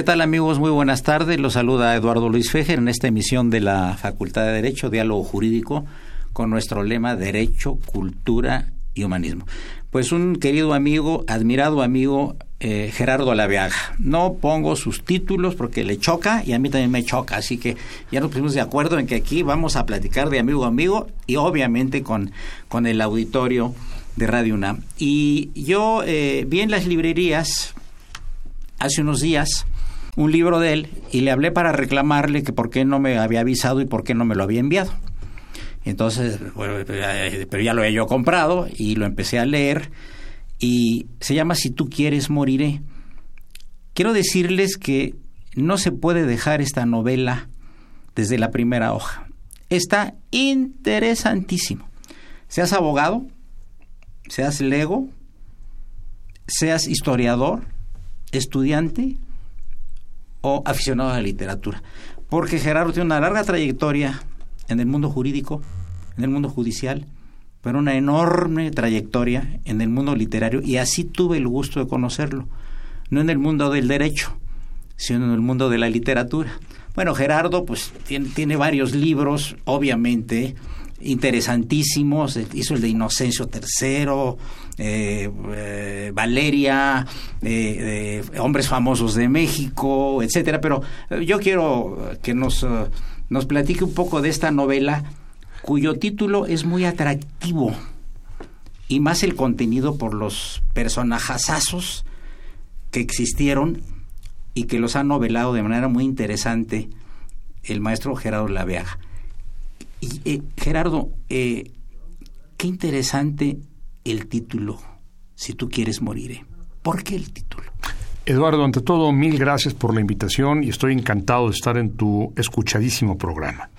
¿Qué tal amigos? Muy buenas tardes. Los saluda Eduardo Luis Fejer en esta emisión de la Facultad de Derecho, Diálogo Jurídico, con nuestro lema Derecho, Cultura y Humanismo. Pues un querido amigo, admirado amigo, eh, Gerardo Alaveaga. No pongo sus títulos porque le choca y a mí también me choca, así que ya nos pusimos de acuerdo en que aquí vamos a platicar de amigo a amigo y obviamente con, con el auditorio de Radio UNAM. Y yo eh, vi en las librerías hace unos días un libro de él y le hablé para reclamarle que por qué no me había avisado y por qué no me lo había enviado. Entonces, pero ya lo he yo comprado y lo empecé a leer y se llama Si tú quieres moriré. Quiero decirles que no se puede dejar esta novela desde la primera hoja. Está interesantísimo. Seas abogado, seas lego, seas historiador, estudiante, o aficionado a la literatura. Porque Gerardo tiene una larga trayectoria en el mundo jurídico, en el mundo judicial, pero una enorme trayectoria en el mundo literario y así tuve el gusto de conocerlo. No en el mundo del derecho, sino en el mundo de la literatura. Bueno, Gerardo pues tiene, tiene varios libros, obviamente, interesantísimos. Hizo el de Inocencio III, eh, eh, Valeria, eh, Hombres Famosos de México, etcétera. Pero yo quiero que nos, nos platique un poco de esta novela cuyo título es muy atractivo y más el contenido por los personajazazos que existieron y que los ha novelado de manera muy interesante el maestro Gerardo Laveaga. Y, Gerardo, qué interesante el título, Si tú quieres moriré. ¿Por qué el título? Eduardo, ante todo, mil gracias por la invitación y estoy encantado de estar en tu escuchadísimo programa.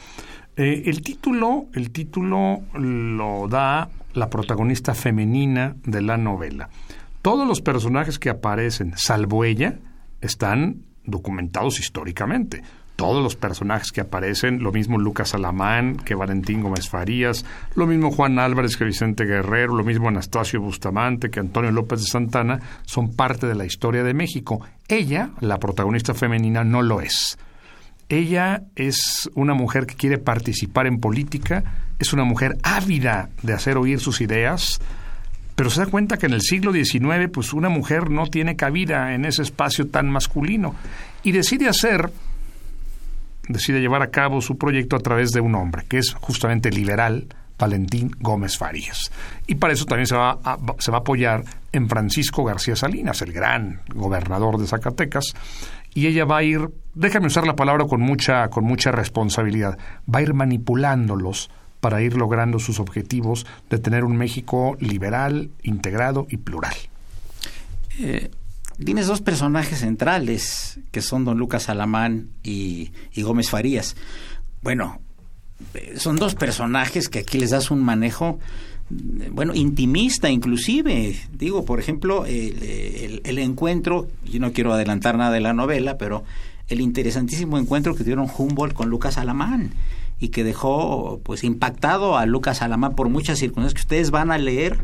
Eh, el título, el título lo da la protagonista femenina de la novela. Todos los personajes que aparecen, salvo ella, están documentados históricamente todos los personajes que aparecen, lo mismo Lucas Alamán que Valentín Gómez Farías, lo mismo Juan Álvarez que Vicente Guerrero, lo mismo Anastasio Bustamante que Antonio López de Santana, son parte de la historia de México. Ella, la protagonista femenina, no lo es. Ella es una mujer que quiere participar en política, es una mujer ávida de hacer oír sus ideas, pero se da cuenta que en el siglo XIX pues una mujer no tiene cabida en ese espacio tan masculino y decide hacer decide llevar a cabo su proyecto a través de un hombre, que es justamente liberal Valentín Gómez Farías. Y para eso también se va, a, se va a apoyar en Francisco García Salinas, el gran gobernador de Zacatecas, y ella va a ir, déjame usar la palabra con mucha, con mucha responsabilidad, va a ir manipulándolos para ir logrando sus objetivos de tener un México liberal, integrado y plural. Eh, tienes dos personajes centrales, que son don Lucas Alamán y, Gómez Farías. Bueno, son dos personajes que aquí les das un manejo, bueno, intimista inclusive. Digo, por ejemplo, el, el, encuentro, yo no quiero adelantar nada de la novela, pero el interesantísimo encuentro que tuvieron Humboldt con Lucas Alamán y que dejó pues impactado a Lucas Alamán por muchas circunstancias que ustedes van a leer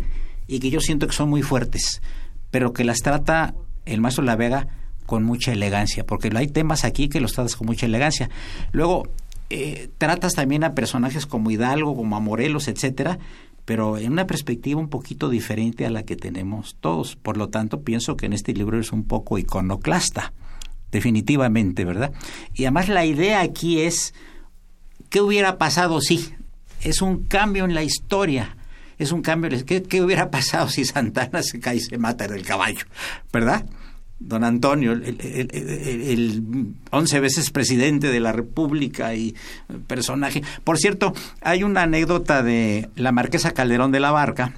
y que yo siento que son muy fuertes, pero que las trata el maestro La Vega con mucha elegancia, porque hay temas aquí que los tratas con mucha elegancia. Luego, eh, tratas también a personajes como Hidalgo, como a Morelos, etcétera, pero en una perspectiva un poquito diferente a la que tenemos todos. Por lo tanto, pienso que en este libro es un poco iconoclasta, definitivamente, ¿verdad? Y además la idea aquí es, ¿qué hubiera pasado si? Es un cambio en la historia. Es un cambio. ¿Qué, qué hubiera pasado si Santana se cae y se mata del caballo? ¿Verdad? don Antonio, el, once veces presidente de la República y personaje. Por cierto, hay una anécdota de la marquesa Calderón de la Barca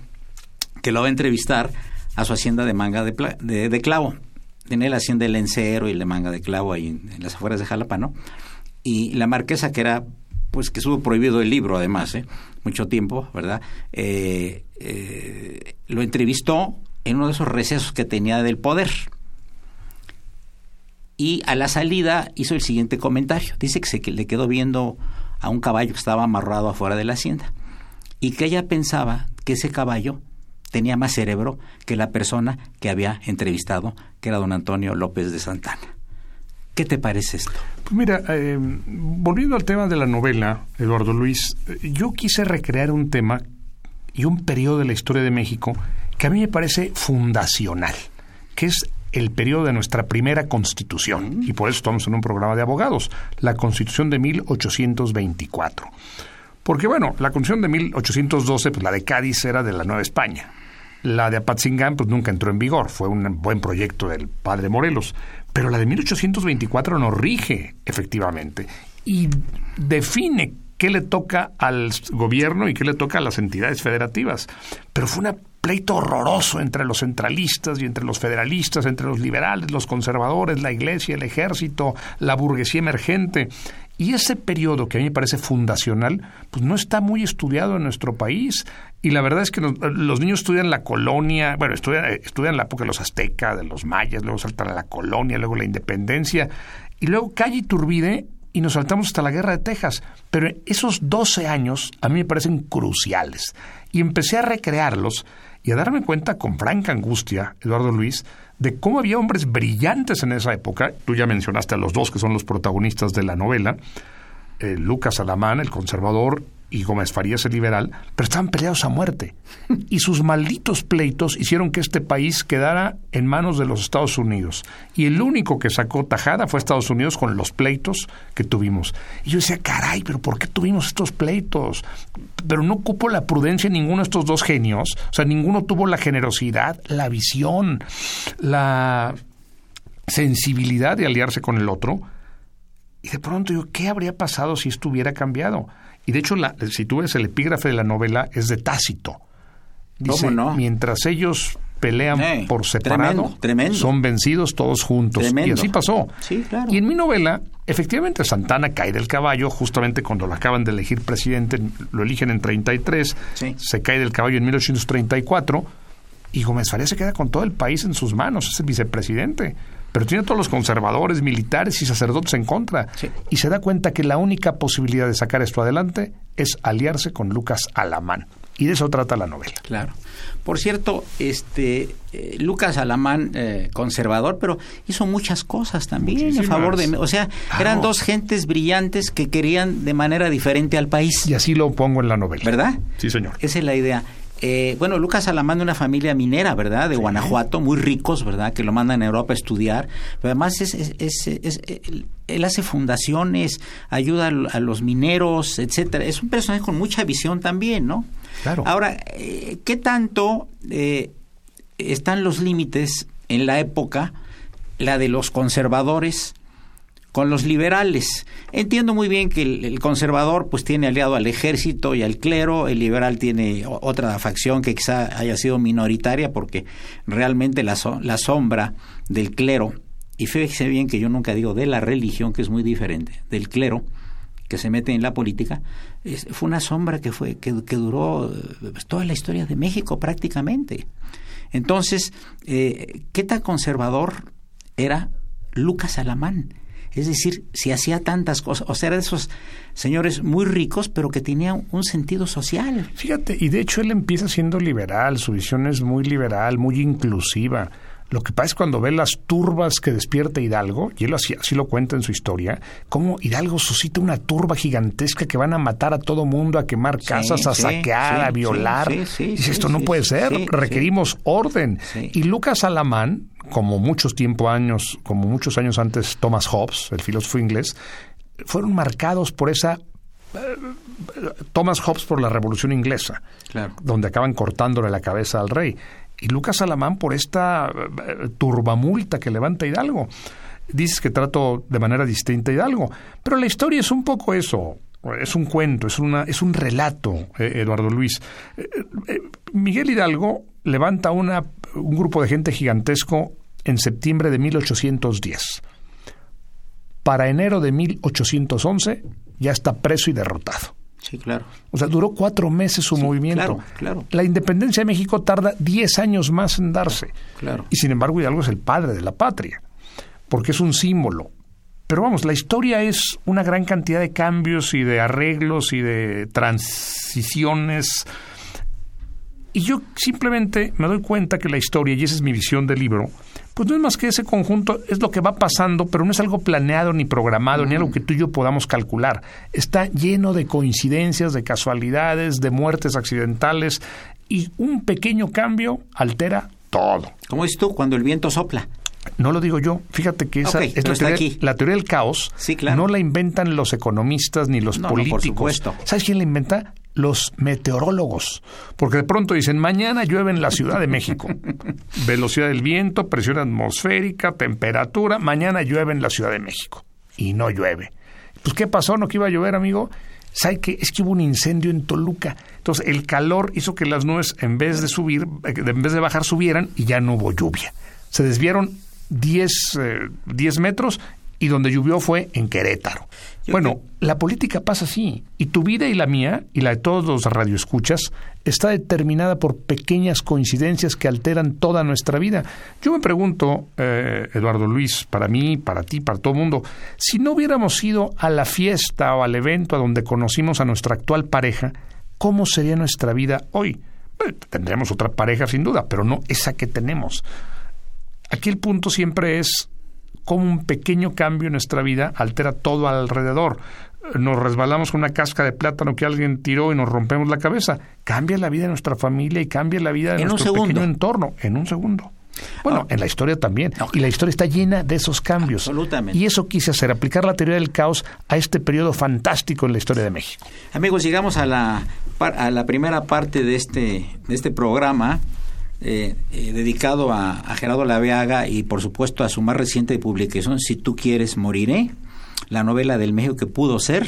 que lo va a entrevistar a su hacienda de manga de, clavo. Tiene la hacienda del Lencero y de manga de clavo ahí en, las afueras de Jalapa, ¿no? Y la marquesa que era, pues que estuvo prohibido el libro además, ¿eh? mucho tiempo, ¿verdad? Eh, eh, lo entrevistó en uno de esos recesos que tenía del poder y a la salida hizo el siguiente comentario. Dice que se le quedó viendo a un caballo que estaba amarrado afuera de la hacienda y que ella pensaba que ese caballo tenía más cerebro que la persona que había entrevistado, que era don Antonio López de Santana. ¿Qué te parece esto? Pues mira, eh, volviendo al tema de la novela, Eduardo Luis, yo quise recrear un tema y un periodo de la historia de México que a mí me parece fundacional, que es el periodo de nuestra primera constitución, y por eso estamos en un programa de abogados, la constitución de 1824. Porque bueno, la constitución de 1812, pues la de Cádiz era de la Nueva España. La de Apatzingán, pues nunca entró en vigor, fue un buen proyecto del padre Morelos. Pero la de 1824 nos rige, efectivamente, y define qué le toca al gobierno y qué le toca a las entidades federativas. Pero fue una pleito horroroso entre los centralistas y entre los federalistas, entre los liberales, los conservadores, la iglesia, el ejército, la burguesía emergente. Y ese periodo que a mí me parece fundacional, pues no está muy estudiado en nuestro país. Y la verdad es que los, niños estudian la colonia, bueno, estudian, eh, estudian la época de los aztecas, de los mayas, luego saltan a la colonia, luego la independencia. Y luego Calle Iturbide y nos saltamos hasta la guerra de Texas. Pero esos 12 años a mí me parecen cruciales. Y empecé a recrearlos y a darme cuenta con franca angustia, Eduardo Luis, de cómo había hombres brillantes en esa época. Tú ya mencionaste a los dos que son los protagonistas de la novela. Eh, Lucas Alamán, el conservador, y Gómez Farías el liberal, pero estaban peleados a muerte. Y sus malditos pleitos hicieron que este país quedara en manos de los Estados Unidos. Y el único que sacó tajada fue Estados Unidos con los pleitos que tuvimos. Y yo decía, caray, pero ¿por qué tuvimos estos pleitos? Pero no cupo la prudencia en ninguno de estos dos genios. O sea, ninguno tuvo la generosidad, la visión, la sensibilidad de aliarse con el otro. Y de pronto yo, ¿qué habría pasado si esto hubiera cambiado? Y de hecho, la, si tú ves el epígrafe de la novela, es de Tácito. Dice, no? mientras ellos pelean por separado, son vencidos todos juntos. Y así pasó. Y en mi novela, efectivamente, Santana cae del caballo justamente cuando lo acaban de elegir presidente, lo eligen en 33, se cae del caballo en 1834 y Gómez Faría se queda con todo el país en sus manos, es el vicepresidente pero tiene todos los conservadores, militares y sacerdotes en contra. Y se da cuenta que la única posibilidad de sacar esto adelante es aliarse con Lucas Alamán. Y de eso trata la novela. Claro. Por cierto, este eh, Lucas Alamán, eh, conservador, pero hizo muchas cosas también en favor de... O sea, eran dos gentes brillantes que querían de manera diferente al país. Y así lo pongo en la novela. ¿Verdad? Sí, señor. Esa es la idea. Eh, bueno, Lucas Alamán de una familia minera, ¿verdad? De Guanajuato, muy ricos, ¿verdad? Que lo mandan a Europa a estudiar. Pero además es, es, es, él hace fundaciones, ayuda a los mineros, etcétera. Es un personaje con mucha visión también, ¿no? Claro. Ahora, eh, ¿qué tanto eh, están los límites en la época, la de los conservadores con los liberales. Entiendo muy bien que el, conservador pues tiene aliado al ejército y al clero, el liberal tiene otra facción que quizá haya sido minoritaria porque realmente la, sombra del clero, y fíjese bien que yo nunca digo de la religión, que es muy diferente, del clero, que se mete en la política, fue una sombra que, fue, que, duró pues, toda la historia de México prácticamente. Entonces, eh, ¿qué tan conservador era Lucas Alamán? Es decir, si hacía tantas cosas, o sea, era de esos señores muy ricos, pero que tenían un sentido social. Fíjate, y de hecho él empieza siendo liberal, su visión es muy liberal, muy inclusiva. Lo que pasa es cuando ve las turbas que despierta Hidalgo, y él así, así lo cuenta en su historia, cómo Hidalgo suscita una turba gigantesca que van a matar a todo mundo, a quemar casas, a saquear, a violar. Dice, esto no puede ser, requerimos orden. Y Lucas Alamán, como muchos tiempo años, como muchos años antes Thomas Hobbes, el filósofo inglés, fueron marcados por esa eh, Thomas Hobbes por la Revolución Inglesa, donde acaban cortándole la cabeza al rey y Lucas Alamán por esta eh, turbamulta que levanta Hidalgo. Dices que trato de manera distinta a Hidalgo, pero la historia es un poco eso. Es un cuento, es, una, es un relato, eh, Eduardo Luis. Eh, Miguel Hidalgo levanta una, un grupo de gente gigantesco en septiembre de 1810. Para enero de 1811 ya está preso y derrotado. Sí, claro. O sea, duró cuatro meses su movimiento. Claro, claro. La independencia de México tarda diez años más en darse. Claro. Y sin embargo, Hidalgo es el padre de la patria, porque es un símbolo. Pero vamos, la historia es una gran cantidad de cambios y de arreglos y de transiciones. Y yo simplemente me doy cuenta que la historia, y esa es mi visión del libro, pues no es más que ese conjunto, es lo que va pasando, pero no es algo planeado ni programado, ni algo que tú y yo podamos calcular. Está lleno de coincidencias, de casualidades, de muertes accidentales, y un pequeño cambio altera todo. ¿Cómo dices tú? Cuando el viento sopla. No lo digo yo. Fíjate que esa es la, teoría, aquí. la teoría del caos. Sí, claro. No la inventan los economistas ni los políticos. por supuesto. ¿Sabes quién la inventa? Los meteorólogos, porque de pronto dicen, mañana llueve en la Ciudad de México. Velocidad del viento, presión atmosférica, temperatura, mañana llueve en la Ciudad de México. Y no llueve. Pues, ¿qué pasó? ¿No que iba a llover, amigo? ¿Sabe qué? Es que hubo un incendio en Toluca. Entonces, el calor hizo que las nubes, en vez de subir, eh, en vez de bajar, subieran y ya no hubo lluvia. Se desviaron 10, 10 eh, metros y donde llovió fue en Querétaro. Bueno, la política pasa así, y tu vida y la mía, y la de todos los radioescuchas, está determinada por pequeñas coincidencias que alteran toda nuestra vida. Yo me pregunto, eh, Eduardo Luis, para mí, para ti, para todo el mundo, si no hubiéramos ido a la fiesta o al evento a donde conocimos a nuestra actual pareja, ¿cómo sería nuestra vida hoy? tendríamos otra pareja sin duda, pero no esa que tenemos. Aquí el punto siempre es cómo un pequeño cambio en nuestra vida altera todo alrededor. Nos resbalamos con una casca de plátano que alguien tiró y nos rompemos la cabeza. Cambia la vida de nuestra familia y cambia la vida de nuestro pequeño entorno en un segundo. Bueno, ah. en la historia también. Y la historia está llena de esos cambios. Absolutamente. Y eso quise hacer, aplicar la teoría del caos a este periodo fantástico en la historia de México. Amigos, llegamos a la, a la primera parte de este, de este programa eh, eh, dedicado a, Gerardo Laveaga y por supuesto a su más reciente publicación, Si tú quieres, moriré, la novela del México que pudo ser.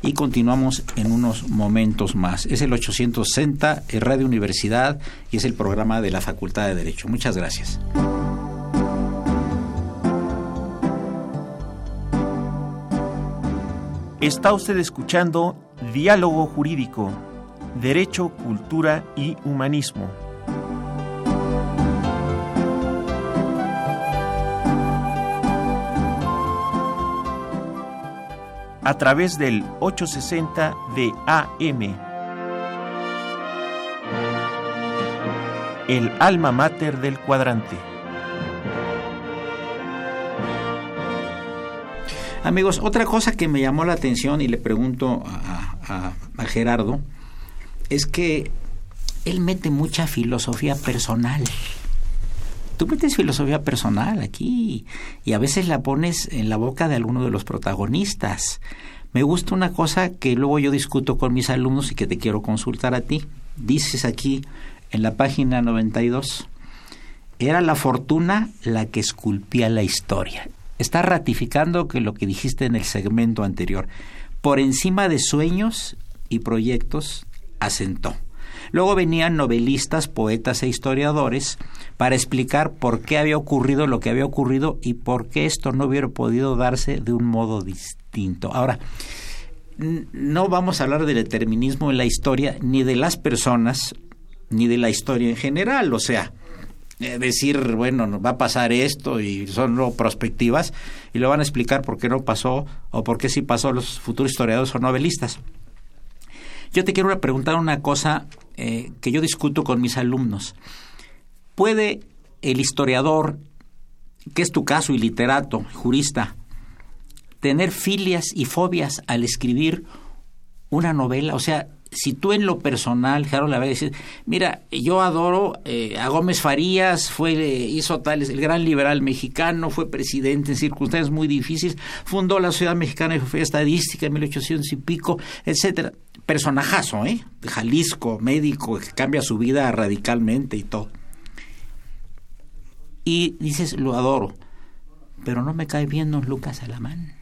Y continuamos en unos momentos más. Es el 860, es Radio Universidad y es el programa de la Facultad de Derecho. Muchas gracias. Está usted escuchando Diálogo Jurídico, Derecho, Cultura y Humanismo. A través del 860 de AM. El alma mater del cuadrante. Amigos, otra cosa que me llamó la atención y le pregunto a, a Gerardo es que él mete mucha filosofía personal tú metes filosofía personal aquí y a veces la pones en la boca de alguno de los protagonistas. Me gusta una cosa que luego yo discuto con mis alumnos y que te quiero consultar a ti. Dices aquí en la página 92, era la fortuna la que esculpía la historia. Está ratificando que lo que dijiste en el segmento anterior, por encima de sueños y proyectos, asentó. Luego venían novelistas, poetas e historiadores para explicar por qué había ocurrido lo que había ocurrido y por qué esto no hubiera podido darse de un modo distinto. Ahora, no vamos a hablar del determinismo en la historia, ni de las personas, ni de la historia en general. O sea, eh, decir, bueno, va a pasar esto y son no prospectivas y lo van a explicar por qué no pasó o por qué sí pasó los futuros historiadores o novelistas. Yo te quiero preguntar una cosa eh, que yo discuto con mis alumnos. ¿Puede el historiador, que es tu caso, y literato, jurista, tener filias y fobias al escribir una novela? O sea, si tú en lo personal, Harold, la dices, mira, yo adoro eh, a Gómez Farías, fue, hizo tal, el gran liberal mexicano, fue presidente en circunstancias muy difíciles, fundó la Ciudad Mexicana de Geografía Estadística en 1800 y pico, etcétera. Personajazo, ¿eh? Jalisco, médico, que cambia su vida radicalmente y todo. Y dices, lo adoro, pero no me cae bien don Lucas Alamán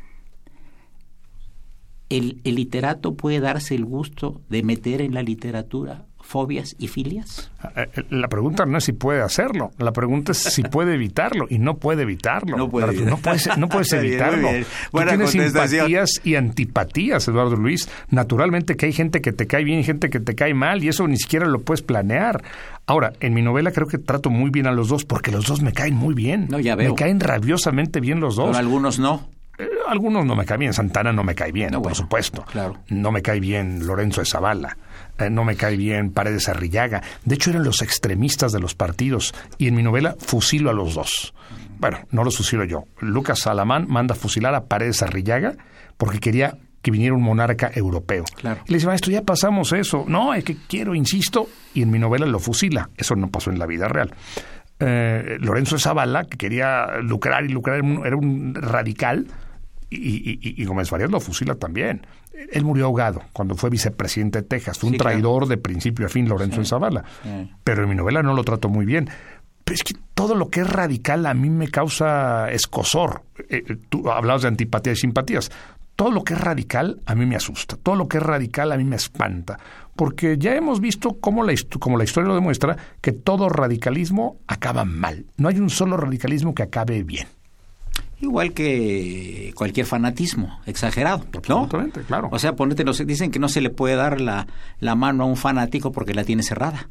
el, literato puede darse el gusto de meter en la literatura fobias y filias? Eh, eh, la pregunta no es si puede hacerlo, la pregunta es si puede evitarlo y no puede evitarlo. No, puede. no puedes, no puedes evitarlo. Tú tienes simpatías y antipatías, Eduardo Luis. Naturalmente que hay gente que te cae bien y gente que te cae mal y eso ni siquiera lo puedes planear. Ahora, en mi novela creo que trato muy bien a los dos porque los dos me caen muy bien. No, ya veo. Me caen rabiosamente bien los dos. Pero algunos no. Eh, algunos no me caen bien, Santana no me cae bien, por supuesto. Claro. No me cae bien Lorenzo de Zavala, eh, no me cae bien Paredes Arrillaga. De hecho, eran los extremistas de los partidos y en mi novela fusilo a los dos. Bueno, no los fusilo yo. Lucas Salamán manda a fusilar a Paredes Arrillaga porque quería que viniera un monarca europeo. Claro. Y le dice, maestro, ya pasamos eso. No, es que quiero, insisto, y en mi novela lo fusila. Eso no pasó en la vida real. Eh, Lorenzo Zavala, que quería lucrar y lucrar, era un radical, y, y, Gómez Farías lo fusila también. Él murió ahogado cuando fue vicepresidente de Texas. Fue un traidor de principio a fin, Lorenzo de Zavala. Pero en mi novela no lo trato muy bien. Pero es que todo lo que es radical a mí me causa escosor. Eh, eh, tú hablabas de antipatía y simpatías. Todo lo que es radical a mí me asusta. Todo lo que es radical a mí me espanta. Porque ya hemos visto cómo la, como la historia lo demuestra que todo radicalismo acaba mal. No hay un solo radicalismo que acabe bien. Igual que cualquier fanatismo exagerado, ¿no? claro. O sea, ponete, dicen que no se le puede dar la, la mano a un fanático porque la tiene cerrada.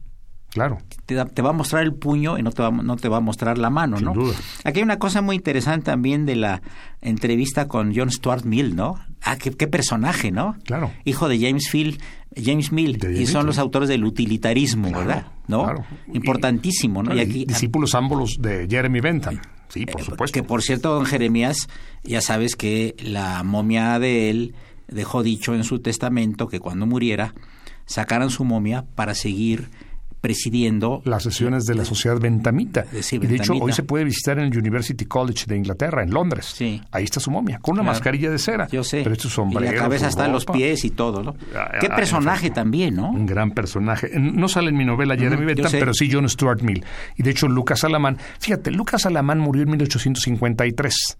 Claro. Te, te, va a mostrar el puño y no te va, no te va a mostrar la mano, Sin ¿no? Duda. Aquí hay una cosa muy interesante también de la entrevista con John Stuart Mill, ¿no? Ah, qué, qué personaje, ¿no? Claro. Hijo de James Phil, James Mill, y son los autores del utilitarismo, ¿verdad? ¿No? Claro. Importantísimo, ¿no? Y, aquí, discípulos ambos de Jeremy Bentham. Sí, por eh, supuesto. Que por cierto, don Jeremías, ya sabes que la momia de él dejó dicho en su testamento que cuando muriera sacaran su momia para seguir presidiendo las sesiones de la sociedad bentamita. Sí, y de hecho, hoy se puede visitar en el University College de Inglaterra, en Londres. Sí. Ahí está su momia, con una Claro. mascarilla de cera. Yo sé. Pero es sombrero. y la cabeza su hasta los pies y todo, ¿no? Ah, Qué ah, personaje en también, ¿no? Un gran personaje. No sale en mi novela Jeremy Bentham, pero sí John Stuart Mill. Y de hecho, Lucas Alamán. Fíjate, Lucas Alamán murió en 1853.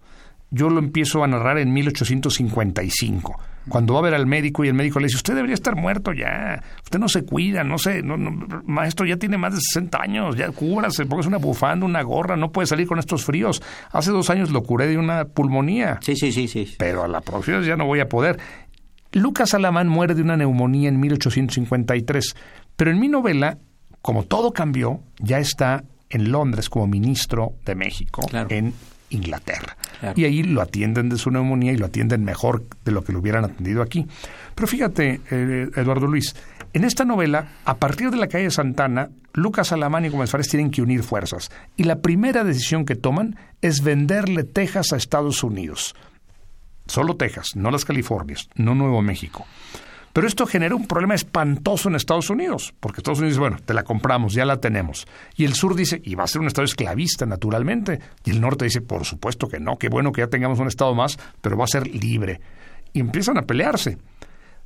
Yo lo empiezo a narrar en 1855. Cuando va a ver al médico y el médico le dice, usted debería estar muerto ya, usted no se cuida, no sé, no, no, maestro ya tiene más de 60 años, ya cúbrase, póngase una bufanda, una gorra, no puede salir con estos fríos. Hace dos años lo curé de una pulmonía Sí, sí, sí, sí. pero a la próxima ya no voy a poder. Lucas Alamán muere de una neumonía en 1853, pero en mi novela, como todo cambió, ya está en Londres como ministro de México, Claro. en Inglaterra. Claro. Y ahí lo atienden de su neumonía y lo atienden mejor de lo que lo hubieran atendido aquí. Pero fíjate, eh, Eduardo Luis, en esta novela, a partir de la calle Santana, Lucas Alamán y Gómez Fares tienen que unir fuerzas. Y la primera decisión que toman es venderle Texas a Estados Unidos. Solo Texas, no las Californias, no Nuevo México. Pero esto genera un problema espantoso en Estados Unidos, porque Estados Unidos dice, bueno, te la compramos, ya la tenemos. Y el sur dice, y va a ser un estado esclavista, naturalmente. Y el norte dice, por supuesto que no, qué bueno que ya tengamos un estado más, pero va a ser libre. Y empiezan a pelearse.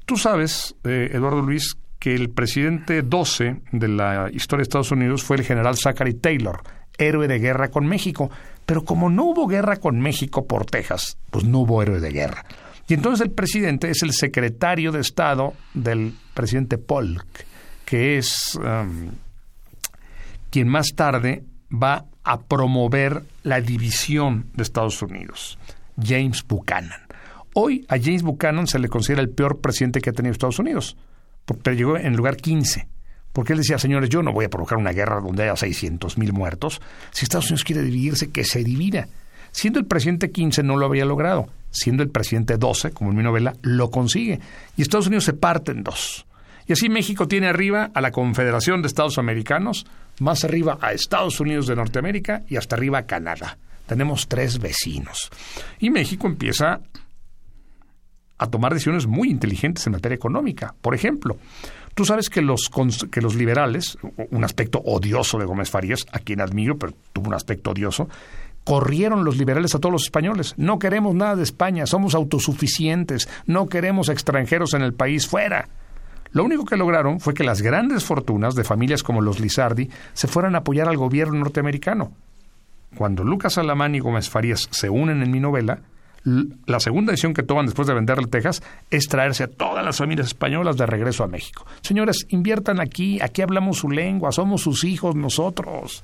Tú sabes, eh, Eduardo Luis, que el presidente 12 de la historia de Estados Unidos fue el general Zachary Taylor, héroe de guerra con México. Pero como no hubo guerra con México por Texas, pues no hubo héroe de guerra. Y entonces el presidente es el secretario de Estado del presidente Polk, que es um, quien más tarde va a promover la división de Estados Unidos, James Buchanan. Hoy a James Buchanan se le considera el peor presidente que ha tenido Estados Unidos, por- pero llegó en lugar 15. Porque él decía, señores, yo no voy a provocar una guerra donde haya 600 mil muertos. Si Estados Unidos quiere dividirse, que se divida. Siendo el presidente 15 no lo había logrado. Siendo el presidente 12, como en mi novela, lo consigue. Y Estados Unidos se parte en dos. Y así México tiene arriba a la Confederación de Estados Americanos, más arriba a Estados Unidos de Norteamérica y hasta arriba a Canadá. Tenemos tres vecinos. Y México empieza a tomar decisiones muy inteligentes en materia económica. Por ejemplo, tú sabes que los, que los liberales, un aspecto odioso de Gómez Farías, a quien admiro, pero tuvo un aspecto odioso, corrieron los liberales a todos los españoles. No queremos nada de España, somos autosuficientes, no queremos extranjeros en el país fuera. Lo único que lograron fue que las grandes fortunas de familias como los Lizardi se fueran a apoyar al gobierno norteamericano. Cuando Lucas Alamán y Gómez Farías se unen en mi novela, la segunda decisión que toman después de venderle Texas es traerse a todas las familias españolas de regreso a México. Señores, inviertan aquí, aquí hablamos su lengua, somos sus hijos nosotros.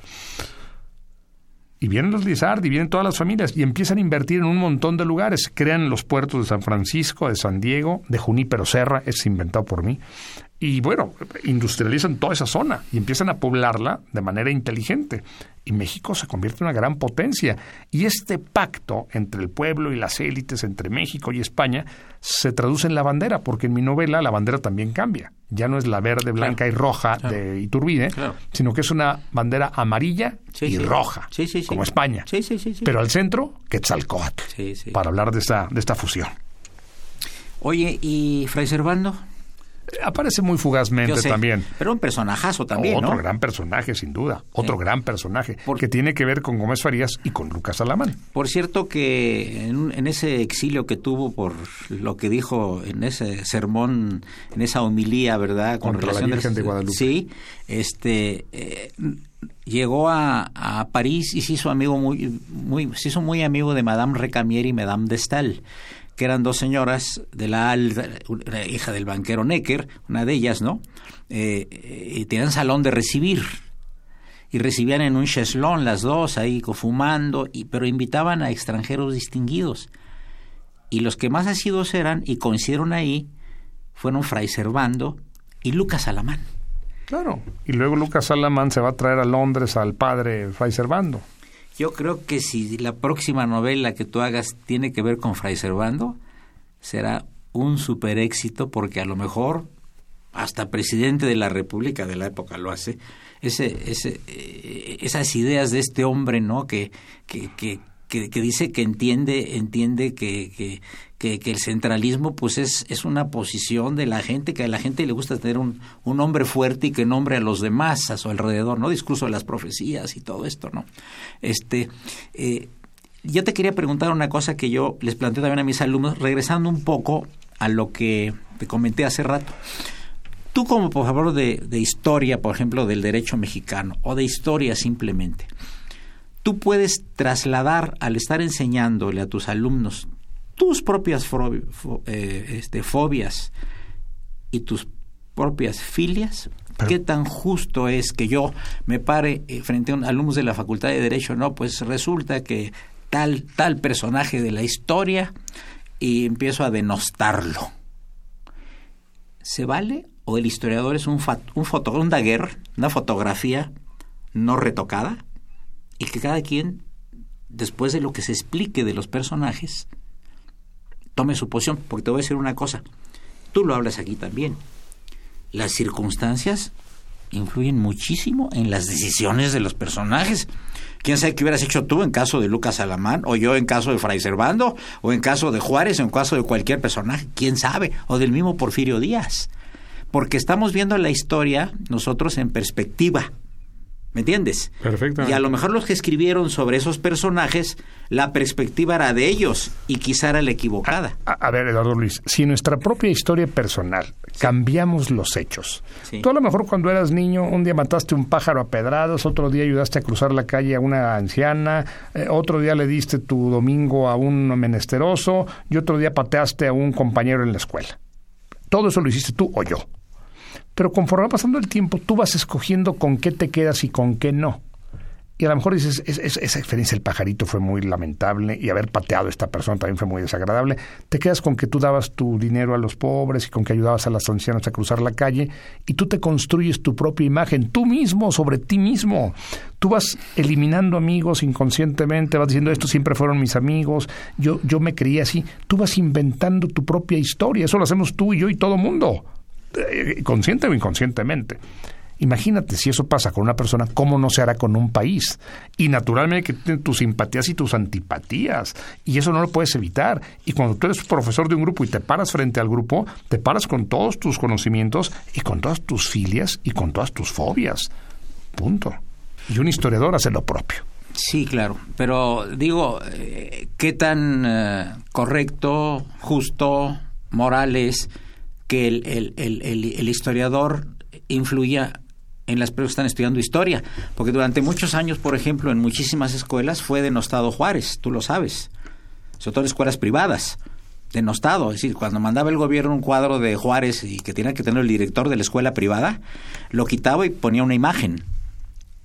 Y vienen los Lizardi, vienen todas las familias y empiezan a invertir en un montón de lugares. Crean los puertos de San Francisco, de San Diego, de Junípero Serra, es inventado por mí. Y bueno, industrializan toda esa zona y empiezan a poblarla de manera inteligente y México se convierte en una gran potencia. Y este pacto entre el pueblo y las élites, entre México y España, se traduce en la bandera, porque en mi novela la bandera también cambia. Ya no es la verde, blanca y roja de Iturbide, sino que es una bandera amarilla y roja, como España. Pero al centro, Quetzalcoatl, para hablar de esta, de esta fusión. Oye, ¿y Fray Servando? Aparece muy fugazmente también. Pero un personajazo también, Otro gran personaje, sin duda. Otro gran personaje. Que tiene que ver con Gómez Farías y con Lucas Alamán. Por cierto que en, ese exilio que tuvo por lo que dijo en ese sermón, en esa homilía, ¿verdad? Con Contra la Virgen de Guadalupe. Sí, este... Eh, llegó a, a, París y se hizo amigo muy, muy, se hizo muy amigo de Madame Recamier y Madame de Stael que eran dos señoras de la alta, una hija del banquero Necker, una de ellas, ¿no? Eh, y tenían salón de recibir. Y recibían en un cheslón las dos ahí fumando, y, pero invitaban a extranjeros distinguidos. Y los que más asidos eran, y coincidieron ahí, fueron Fray Servando y Lucas Alamán. Claro, y luego Lucas Alamán se va a traer a Londres al padre Fray Servando. Yo creo que si la próxima novela que tú hagas tiene que ver con Fray Servando, será un super éxito porque a lo mejor hasta presidente de la República de la época lo hace. Ese, ese, eh, esas ideas de este hombre, ¿no? Que, que, que, que, dice que entiende, entiende que, que, que, el centralismo pues es, es una posición de la gente, que a la gente le gusta tener un, un hombre fuerte y que nombre a los demás a su alrededor, ¿no? Discurso de las profecías y todo esto, ¿no? Este, eh, yo te quería preguntar una cosa que yo les planteé también a mis alumnos, regresando un poco a lo que te comenté hace rato. Tú como por favor de, de historia, por ejemplo, del derecho mexicano, o de historia simplemente, tú puedes trasladar al estar enseñándole a tus alumnos tus propias eh, este, fobias y tus propias filias, ¿qué tan justo es que yo me pare eh, frente a un alumnos de la Facultad de Derecho? No, pues resulta que tal, tal personaje de la historia y empiezo a denostarlo. ¿Se vale? ¿O el historiador es un, un, foto, un dagger, una fotografía no retocada? Y que cada quien, después de lo que se explique de los personajes, tome su posición, porque te voy a decir una cosa, tú lo hablas aquí también, las circunstancias influyen muchísimo en las decisiones de los personajes. ¿Quién sabe qué hubieras hecho tú en caso de Lucas Alamán, o yo en caso de Fray Servando, o en caso de Juárez, o en caso de cualquier personaje? ¿Quién sabe? O del mismo Porfirio Díaz. Porque estamos viendo la historia nosotros en perspectiva. ¿Me entiendes? Perfecto. Y a lo mejor los que escribieron sobre esos personajes, la perspectiva era de ellos y quizá era la equivocada. A, ver, Eduardo Luis, si nuestra propia historia personal cambiamos los hechos. Tú a lo mejor cuando eras niño, un día mataste un pájaro a pedradas, otro día ayudaste a cruzar la calle a una anciana, eh, otro día le diste tu domingo a un menesteroso y otro día pateaste a un compañero en la escuela. Todo eso lo hiciste tú o yo. Pero conforme va pasando el tiempo, tú vas escogiendo con qué te quedas y con qué no. Y a lo mejor dices, esa experiencia del pajarito fue muy lamentable y haber pateado a esta persona también fue muy desagradable. Te quedas con que tú dabas tu dinero a los pobres y con que ayudabas a las ancianas a cruzar la calle y tú te construyes tu propia imagen, tú mismo, sobre ti mismo. Tú vas eliminando amigos inconscientemente, vas diciendo, estos siempre fueron mis amigos, yo, yo me creía así. Tú vas inventando tu propia historia, eso lo hacemos tú y yo y todo mundo consciente o inconscientemente. Imagínate si eso pasa con una persona, ¿cómo no se hará con un país? Y naturalmente que tienen tus simpatías y tus antipatías. Y eso no lo puedes evitar. Y cuando tú eres profesor de un grupo y te paras frente al grupo, te paras con todos tus conocimientos y con todas tus filias y con todas tus fobias. Punto. Y un historiador hace lo propio. Sí, claro. Pero digo, eh, ¿qué tan eh, correcto, justo, moral es que el, el, el, el historiador influya en las personas que están estudiando historia, porque durante muchos años, por ejemplo, en muchísimas escuelas fue denostado Juárez, tú lo sabes, sobre todo en escuelas privadas, denostado, es decir, cuando mandaba el gobierno un cuadro de Juárez y que tenía que tener el director de la escuela privada, lo quitaba y ponía una imagen.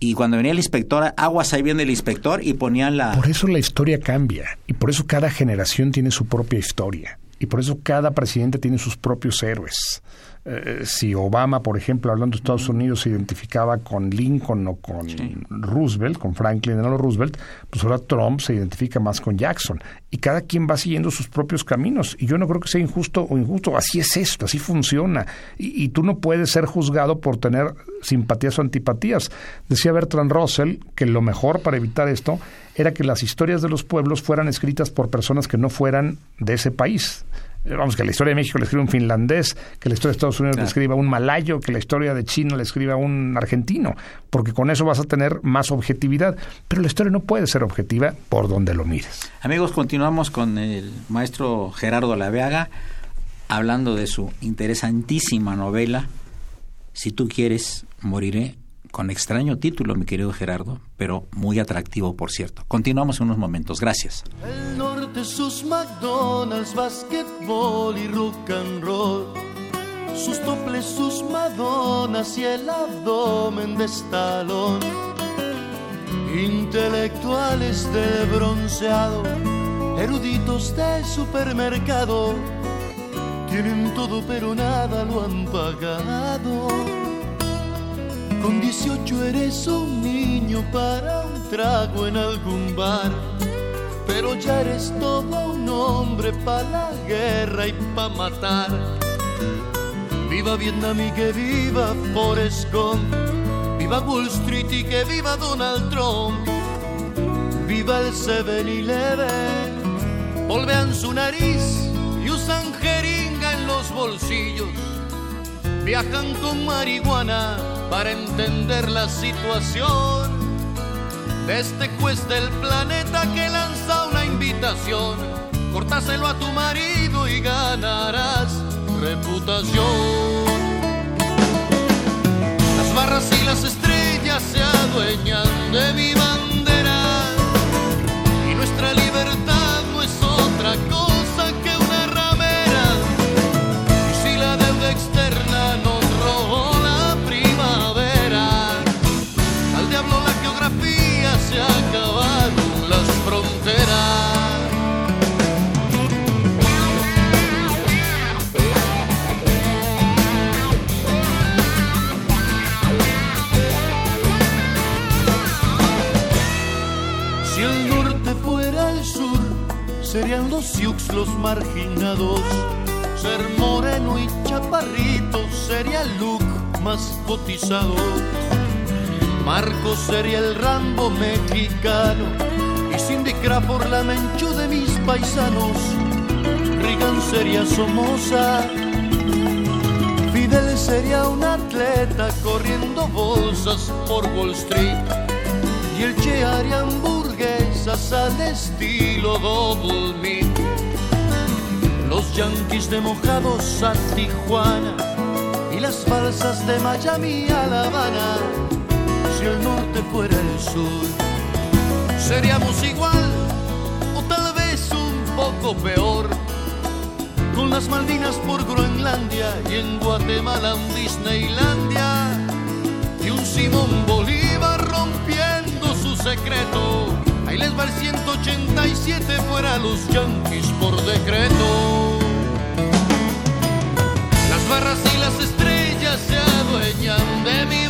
Y cuando venía el inspector, aguas ahí viene el inspector y ponían la... Por eso la historia cambia y por eso cada generación tiene su propia historia y por eso cada presidente tiene sus propios héroes. Eh, si Obama, por ejemplo, hablando de Estados Unidos, se identificaba con Lincoln o con Roosevelt, con Franklin Delano Roosevelt, pues ahora Trump se identifica más con Jackson. Y cada quien va siguiendo sus propios caminos. Y yo no creo que sea injusto o injusto. Así es esto, así funciona. Y, y tú no puedes ser juzgado por tener simpatías o antipatías. Decía Bertrand Russell que lo mejor para evitar esto era que las historias de los pueblos fueran escritas por personas que no fueran de ese país vamos, que la historia de México le escriba un finlandés, que la historia de Estados Unidos le escriba un malayo, que la historia de China le escriba un argentino, porque con eso vas a tener más objetividad. Pero la historia no puede ser objetiva por donde lo mires. Amigos, continuamos con el maestro Gerardo Laveaga hablando de su interesantísima novela, Si tú quieres, moriré con extraño título, mi querido Gerardo, pero muy atractivo, por cierto. Continuamos en unos momentos. Gracias. El norte, sus McDonald's, basketball y rock and roll. Sus toples, sus Madonas y el abdomen de estalón. Intelectuales de bronceado, eruditos de supermercado. Tienen todo pero nada lo han pagado con 18 eres un niño para un trago en algún bar, pero ya eres todo un hombre para la guerra y para matar. Viva Vietnam y que viva Forrest Gump, viva Wall Street y que viva Donald Trump, viva el 7-Eleven, volvean su nariz y usan jeringa en los bolsillos, viajan con marihuana para entender la situación de este juez del planeta que lanza una invitación. Cortáselo a tu marido y ganarás reputación. Las barras y las estrellas se adueñan de mi bandera serían los Sioux los marginados. Ser moreno y chaparrito sería el look más cotizado. Marcos sería el Rambo mexicano y Cindy Crawford la menchu de mis paisanos. Reagan sería Somoza. Fidel sería un atleta corriendo bolsas por Wall Street y el Che haría hamburguesas al estilo Double. Los yanquis de mojados a Tijuana y las falsas de Miami a La Habana. Si el norte fuera el sur, seríamos igual o tal vez un poco peor. Con las Malvinas por Groenlandia y en Guatemala un Disneylandia y un Simón Bolívar rompiendo su secreto. Ahí les va el 187 fuera los yanquis por decreto. Las barras y las estrellas se adueñan de mi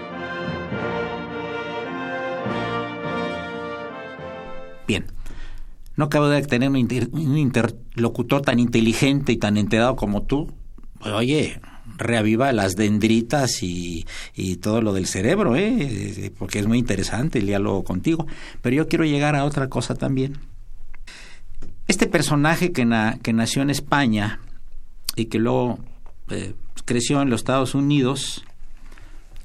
No acabo de tener un, inter- un interlocutor tan inteligente y tan enterado como tú. Oye, reaviva las dendritas y, y todo lo del cerebro, ¿eh? porque es muy interesante el diálogo contigo. Pero yo quiero llegar a otra cosa también. Este personaje que, na- que nació en España y que luego eh, creció en los Estados Unidos,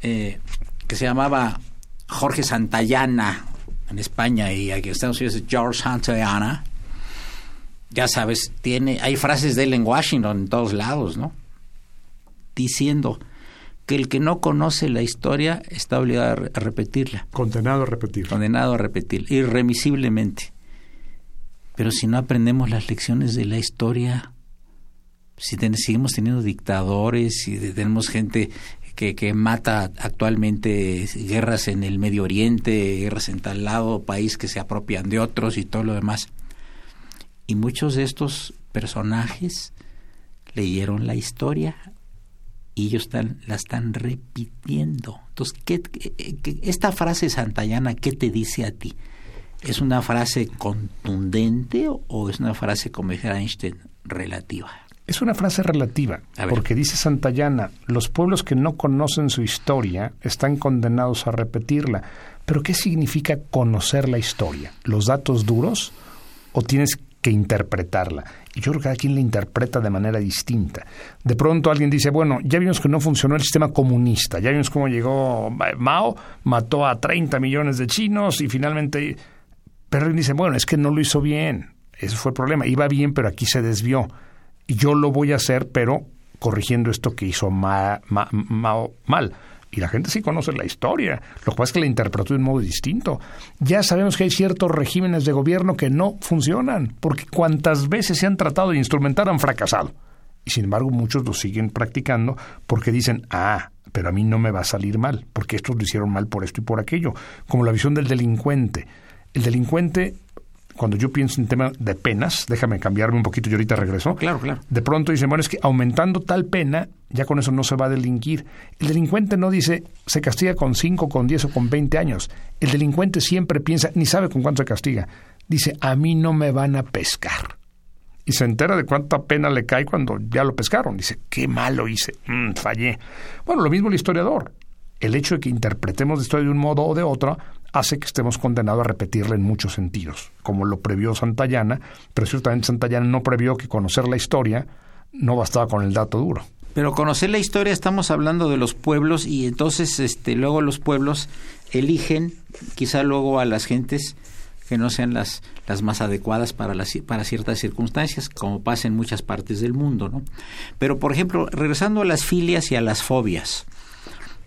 eh, que se llamaba Jorge Santayana en España y aquí en Estados Unidos es George Santayana, ya sabes, tiene, hay frases de él en Washington en todos lados, ¿no? Diciendo que el que no conoce la historia está obligado a re- a repetirla Condenado a repetir. condenado a repetir irremisiblemente. Pero si no aprendemos las lecciones de la historia, si ten- seguimos teniendo dictadores, si tenemos gente que, mata actualmente guerras en el Medio Oriente, guerras en tal lado, país que se apropian de otros y todo lo demás. Y muchos de estos personajes leyeron la historia y ellos están, la están repitiendo. Entonces, ¿qué, esta frase santayana, ¿qué te dice a ti? ¿Es una frase contundente o, o es una frase, como dijera Einstein, relativa? Es una frase relativa, porque dice Santayana, los pueblos que no conocen su historia están condenados a repetirla. Pero ¿qué significa conocer la historia? ¿Los datos duros o tienes que interpretarla? Y yo creo que cada quien la interpreta de manera distinta. De pronto alguien dice, bueno, ya vimos que no funcionó el sistema comunista, ya vimos cómo llegó Mao, mató a 30 millones de chinos y finalmente... Pero alguien dice, bueno, es que no lo hizo bien, ese fue el problema, iba bien, pero aquí se desvió yo lo voy a hacer, pero corrigiendo esto que hizo mal. Y la gente sí conoce la historia. Lo que pasa es que la interpretó de un modo distinto. Ya sabemos que hay ciertos regímenes de gobierno que no funcionan, porque cuantas veces se han tratado de instrumentar han fracasado. Y sin embargo muchos lo siguen practicando porque dicen, ah, pero a mí no me va a salir mal, porque estos lo hicieron mal por esto y por aquello. Como la visión del delincuente. El delincuente cuando yo pienso en tema de penas, déjame cambiarme un poquito y ahorita regreso. Claro, claro. De pronto dicen, bueno, es que aumentando tal pena, ya con eso no se va a delinquir. El delincuente no dice, se castiga con 5, con 10 o con 20 años. El delincuente siempre piensa, ni sabe con cuánto se castiga. Dice, a mí no me van a pescar. Y se entera de cuánta pena le cae cuando ya lo pescaron. Dice, qué malo hice, Mm, fallé. Bueno, lo mismo el historiador. El hecho de que interpretemos la historia de un modo o de otro hace que estemos condenados a repetirla en muchos sentidos, como lo previó Santayana, pero ciertamente Santayana no previó que conocer la historia no bastaba con el dato duro. Pero conocer la historia estamos hablando de los pueblos y entonces este luego los pueblos eligen quizá luego a las gentes que no sean las, las más adecuadas para, las, para ciertas circunstancias, como pasa en muchas partes del mundo. ¿no? Pero, por ejemplo, regresando a las filias y a las fobias,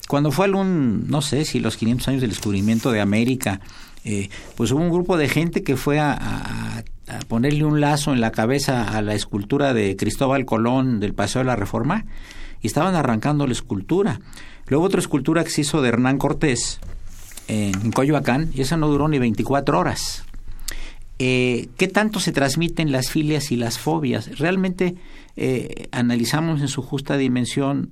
cuando fue algún, no sé si los 500 años del descubrimiento de América, eh, pues hubo un grupo de gente que fue a, ponerle un lazo en la cabeza a la escultura de Cristóbal Colón del Paseo de la Reforma y estaban arrancando la escultura. Luego otra escultura que se hizo de Hernán Cortés en, en Coyoacán y esa no duró ni 24 horas. Eh, ¿Qué tanto se transmiten las filias y las fobias? Realmente eh, analizamos en su justa dimensión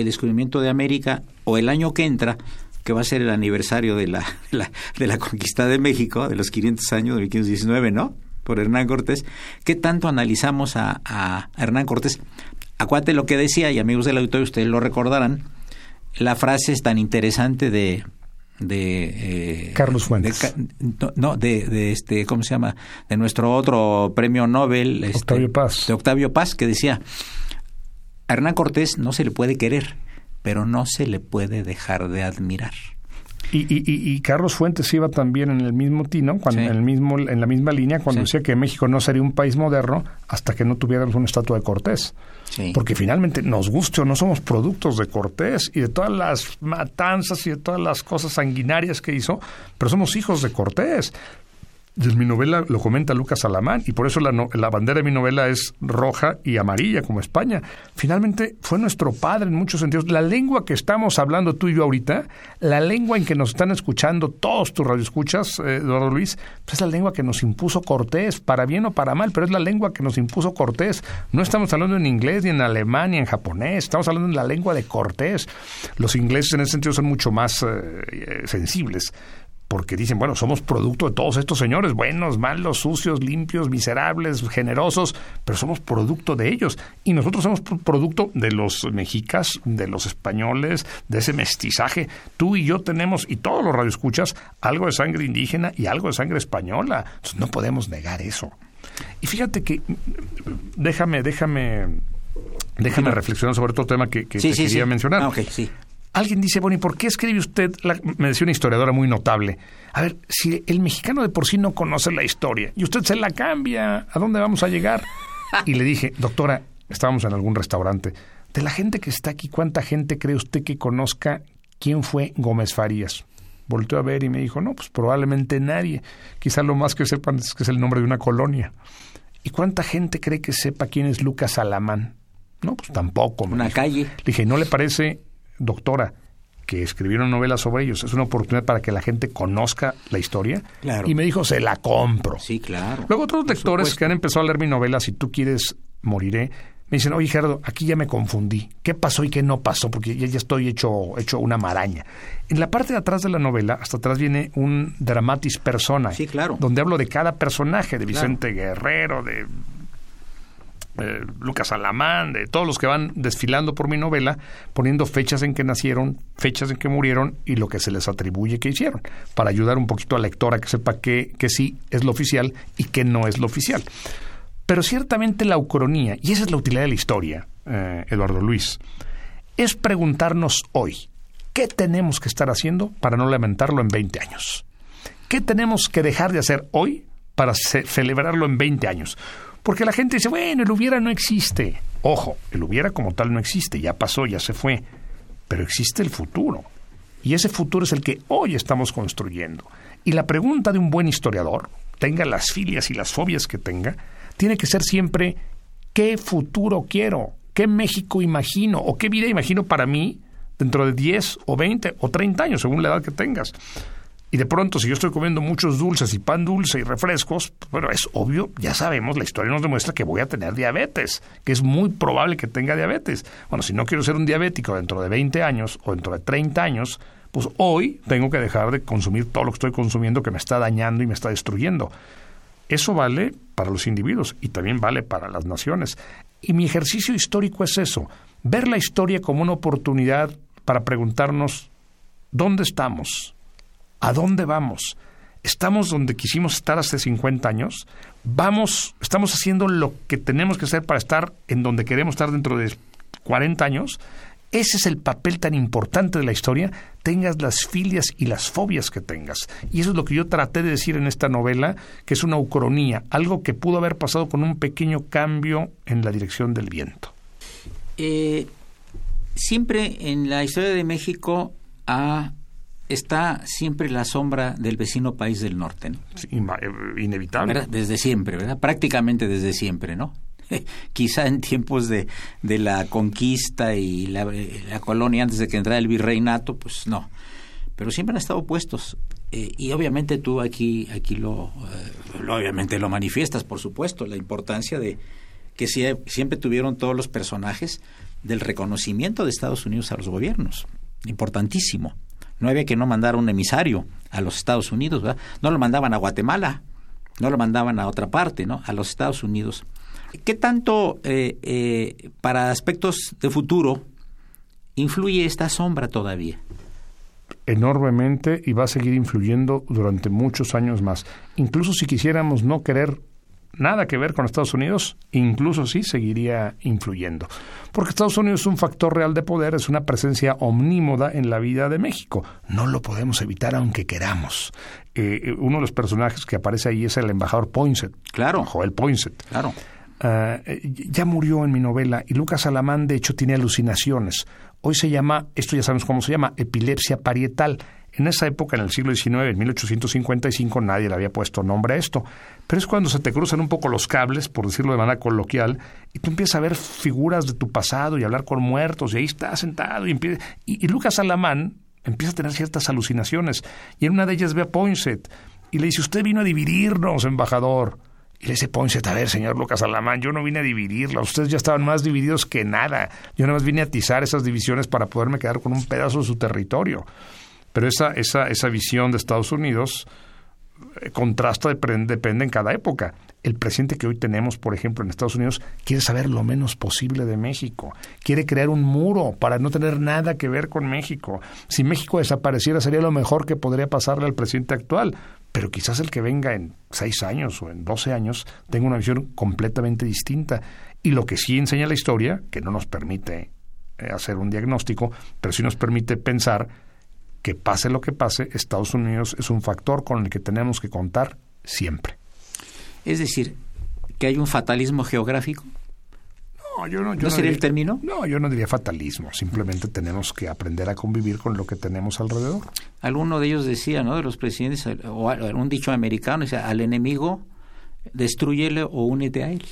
el descubrimiento de América o el año que entra, que va a ser el aniversario de la, la, de la conquista de México, de los 500 años de 1519, ¿no? por Hernán Cortés, ¿qué tanto analizamos a, a Hernán Cortés? Acuérdate lo que decía, y amigos del auditorio, ustedes lo recordarán, la frase es tan interesante de de eh, Carlos Fuentes no de, de, este cómo se llama de nuestro otro premio Nobel este, Octavio Paz de Octavio Paz que decía a Hernán Cortés no se le puede querer pero no se le puede dejar de admirar y, y, y, Carlos Fuentes iba también en el mismo tino, cuando, en, el mismo, en la misma línea, cuando decía que México no sería un país moderno hasta que no tuviéramos una estatua de Cortés. Porque finalmente, nos guste o no, somos productos de Cortés y de todas las matanzas y de todas las cosas sanguinarias que hizo, pero somos hijos de Cortés. Y mi novela lo comenta Lucas Alamán, y por eso la, la, bandera de mi novela es roja y amarilla, como España. Finalmente, fue nuestro padre en muchos sentidos. La lengua que estamos hablando tú y yo ahorita, la lengua en que nos están escuchando todos tus radioescuchas, eh, Eduardo Luis, pues es la lengua que nos impuso Cortés, para bien o para mal, pero es la lengua que nos impuso Cortés. No estamos hablando en inglés, ni en alemán, ni en japonés, estamos hablando en la lengua de Cortés. Los ingleses en ese sentido son mucho más eh, sensibles porque dicen, bueno, somos producto de todos estos señores, buenos, malos, sucios, limpios, miserables, generosos, pero somos producto de ellos. Y nosotros somos producto de los mexicas, de los españoles, de ese mestizaje. Tú y yo tenemos, y todos los radioescuchas, algo de sangre indígena y algo de sangre española. Entonces, no podemos negar eso. Y fíjate que, déjame, déjame, déjame reflexionar sobre otro tema que, que te quería mencionar. Ah, sí. Alguien dice, bueno, ¿y por qué escribe usted? me decía una historiadora muy notable. A ver, si el mexicano de por sí no conoce la historia y usted se la cambia, ¿a dónde vamos a llegar? Y le dije, doctora, estábamos en algún restaurante. De la gente que está aquí, ¿cuánta gente cree usted que conozca quién fue Gómez Farías? Volteó a ver y me dijo, no, pues probablemente nadie. Quizá lo más que sepan es que es el nombre de una colonia. ¿Y cuánta gente cree que sepa quién es Lucas Alamán? No, pues tampoco. Una calle. Le dije, ¿no le parece doctora, que escribieron novelas sobre ellos, es una oportunidad para que la gente conozca la historia. Y me dijo, se la compro. Sí, claro. Luego otros lectores que han empezado a leer mi novela, si tú quieres, moriré, me dicen, oye Gerardo, aquí ya me confundí. ¿Qué pasó y qué no pasó? Porque ya, ya estoy hecho, hecho una maraña. En la parte de atrás de la novela, hasta atrás viene un dramatis persona. Sí, claro. Donde hablo de cada personaje, de Vicente Guerrero, de Lucas Alamán, de todos los que van desfilando por mi novela, poniendo fechas en que nacieron, fechas en que murieron y lo que se les atribuye que hicieron, para ayudar un poquito al lector a que sepa que, que sí es lo oficial y que no es lo oficial. Pero ciertamente la ucronía, y esa es la utilidad de la historia, eh, Eduardo Luis, es preguntarnos hoy, ¿qué tenemos que estar haciendo para no lamentarlo en 20 años? ¿Qué tenemos que dejar de hacer hoy para celebrarlo en 20 años? Porque la gente dice, bueno, el hubiera no existe. Ojo, el hubiera como tal no existe, ya pasó, ya se fue. Pero existe el futuro. Y ese futuro es el que hoy estamos construyendo. Y la pregunta de un buen historiador, tenga las filias y las fobias que tenga, tiene que ser siempre, ¿qué futuro quiero? ¿Qué México imagino? ¿O qué vida imagino para mí dentro de 10 o 20 o 30 años, según la edad que tengas? Y de pronto, si yo estoy comiendo muchos dulces y pan dulce y refrescos, bueno, es obvio, ya sabemos, la historia nos demuestra que voy a tener diabetes, que es muy probable que tenga diabetes. Bueno, si no quiero ser un diabético dentro de 20 años o dentro de 30 años, pues hoy tengo que dejar de consumir todo lo que estoy consumiendo que me está dañando y me está destruyendo. Eso vale para los individuos y también vale para las naciones. Y mi ejercicio histórico es eso, ver la historia como una oportunidad para preguntarnos, ¿dónde estamos? ¿A dónde vamos? ¿Estamos donde quisimos estar hace 50 años? ¿Vamos, estamos haciendo lo que tenemos que hacer para estar en donde queremos estar dentro de 40 años? Ese es el papel tan importante de la historia, tengas las filias y las fobias que tengas. Y eso es lo que yo traté de decir en esta novela, que es una ucronía, algo que pudo haber pasado con un pequeño cambio en la dirección del viento. Eh, siempre en la historia de México ha está siempre la sombra del vecino país del norte. Eh, inevitable. Desde siempre, ¿verdad? Prácticamente desde siempre, ¿no? Quizá en tiempos de, de la conquista y la, eh, la, colonia antes de que entrara el virreinato, pues no. Pero siempre han estado puestos. Eh, y obviamente tú aquí, aquí lo, lo, obviamente lo manifiestas, por supuesto, la importancia de que siempre tuvieron todos los personajes del reconocimiento de Estados Unidos a los gobiernos. Importantísimo no había que no mandar un emisario a los Estados Unidos, ¿verdad? No lo mandaban a Guatemala, no lo mandaban a otra parte, ¿no? A los Estados Unidos. ¿Qué tanto eh, eh, para aspectos de futuro influye esta sombra todavía? Enormemente y va a seguir influyendo durante muchos años más. Incluso si quisiéramos no querer nada que ver con Estados Unidos, incluso sí seguiría influyendo. Porque Estados Unidos es un factor real de poder, es una presencia omnímoda en la vida de México. No lo podemos evitar aunque queramos. Eh, uno de los personajes que aparece ahí es el embajador Poinsett. Claro. Joel Poinsett. Claro. Ah, ya murió en mi novela y Lucas Alamán de hecho tiene alucinaciones. Hoy se llama, esto ya sabemos cómo se llama, epilepsia parietal. En esa época, en el siglo XIX, en 1855, nadie le había puesto nombre a esto. Pero es cuando se te cruzan un poco los cables, por decirlo de manera coloquial, y tú empiezas a ver figuras de tu pasado y hablar con muertos, y ahí está sentado, y, Lucas Alamán empieza a tener ciertas alucinaciones. Y en una de ellas ve a Poinsett y le dice, usted vino a dividirnos, embajador. Y le dice Poinsett, a ver, señor Lucas Alamán, yo no vine a dividirla, ustedes ya estaban más divididos que nada. Yo nada más vine a atizar esas divisiones para poderme quedar con un pedazo de su territorio. Pero esa, esa, esa visión de Estados Unidos eh, contrasta, depende, en cada época. El presidente que hoy tenemos, por ejemplo, en Estados Unidos, quiere saber lo menos posible de México. Quiere crear un muro para no tener nada que ver con México. Si México desapareciera, sería lo mejor que podría pasarle al presidente actual pero quizás el que venga en seis años o en doce años tenga una visión completamente distinta. Y lo que sí enseña la historia, que no nos permite eh, hacer un diagnóstico, pero sí nos permite pensar que pase lo que pase, Estados Unidos es un factor con el que tenemos que contar siempre. Es decir, que hay un fatalismo geográfico. No, yo no, yo sería el término? No, yo no diría fatalismo. Simplemente tenemos que aprender a convivir con lo que tenemos alrededor. Alguno de ellos decía, ¿no? De los presidentes, o un dicho americano, decía, al enemigo, destruyele o únete a él.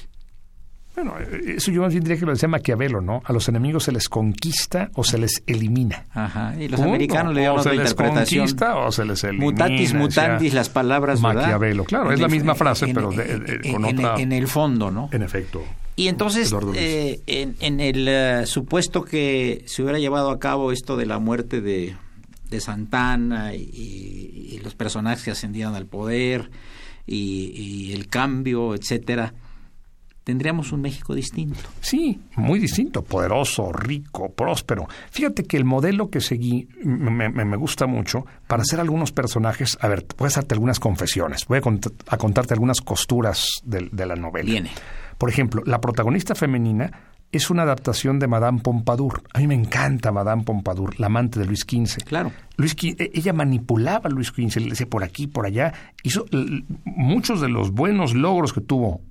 Bueno, eso yo más bien diría que lo decía Maquiavelo, ¿no? A los enemigos se les conquista o se les elimina. Ajá, y los americanos le llaman o se les interpretación. conquista o se les elimina. Mutatis mutandis, las palabras, ¿verdad? Maquiavelo, claro, es la misma frase, en, pero con otra... En el fondo, ¿no? En efecto. Y entonces, eh, en, el eh, supuesto que se hubiera llevado a cabo esto de la muerte de, de Santana y, y, los personajes que ascendían al poder y, y el cambio, etcétera, tendríamos un México distinto. Sí, muy distinto, poderoso, rico, próspero. Fíjate que el modelo que seguí me, gusta mucho para hacer algunos personajes. A ver, voy a hacerte algunas confesiones, voy a, contarte algunas costuras de, la novela. Viene. Por ejemplo, la protagonista femenina es una adaptación de Madame Pompadour. A mí me encanta Madame Pompadour, la amante de Luis XV. Claro. Luis e, ella manipulaba a Luis XV, le decía por aquí, por allá. Hizo muchos de los buenos logros que tuvo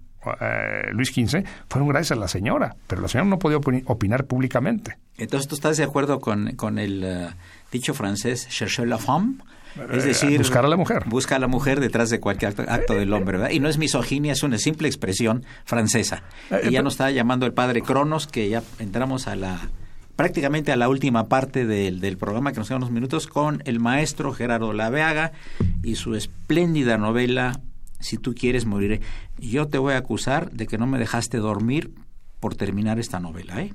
eh, Luis XV fueron gracias a la señora, pero la señora no podía opinar públicamente. Entonces, ¿tú estás de acuerdo con, con el eh, dicho francés chercher la femme? Es eh, decir, buscar a la mujer. Busca a la mujer detrás de cualquier acto, del hombre, ¿verdad? Y no es misoginia, es una simple expresión francesa. y ya nos está llamando el padre Cronos, que ya entramos a la prácticamente a la última parte del, del programa, que nos quedan unos minutos, con el maestro Gerardo Laveaga y su espléndida novela si tú quieres moriré. Yo te voy a acusar de que no me dejaste dormir por terminar esta novela, ¿eh?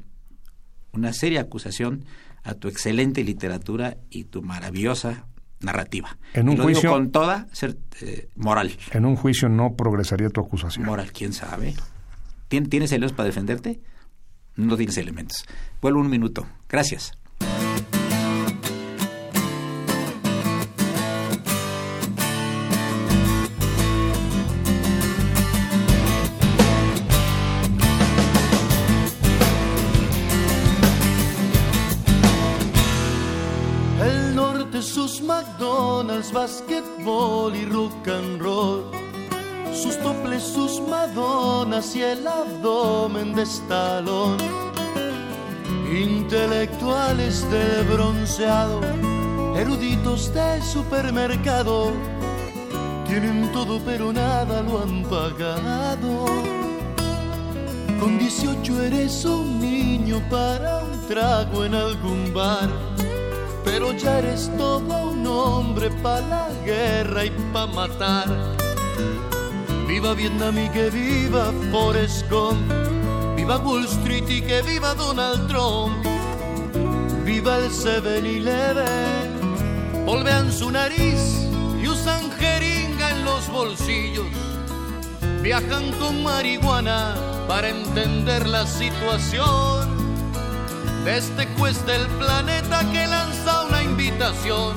Una seria acusación a tu excelente literatura y tu maravillosa narrativa. En un juicio con toda ser, eh, moral. En un juicio no progresaría tu acusación. Moral, quién sabe. ¿Tienes elementos para defenderte? No tienes elementos. Vuelvo un minuto. Gracias. Y el abdomen de estalón. Intelectuales de bronceado, eruditos de supermercado. Tienen todo pero nada lo han pagado. Con 18 eres un niño para un trago en algún bar pero ya eres todo un hombre para la guerra y para matar. Viva Vietnam y que viva Forrest Gump, viva Wall Street y que viva Donald Trump, viva el 7-Eleven, volvean su nariz y usan jeringa en los bolsillos. viajan con marihuana para entender la situación. Desde cuesta el planeta que lanza una invitación,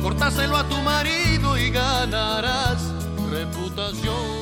cortáselo a tu marido y ganarás reputación.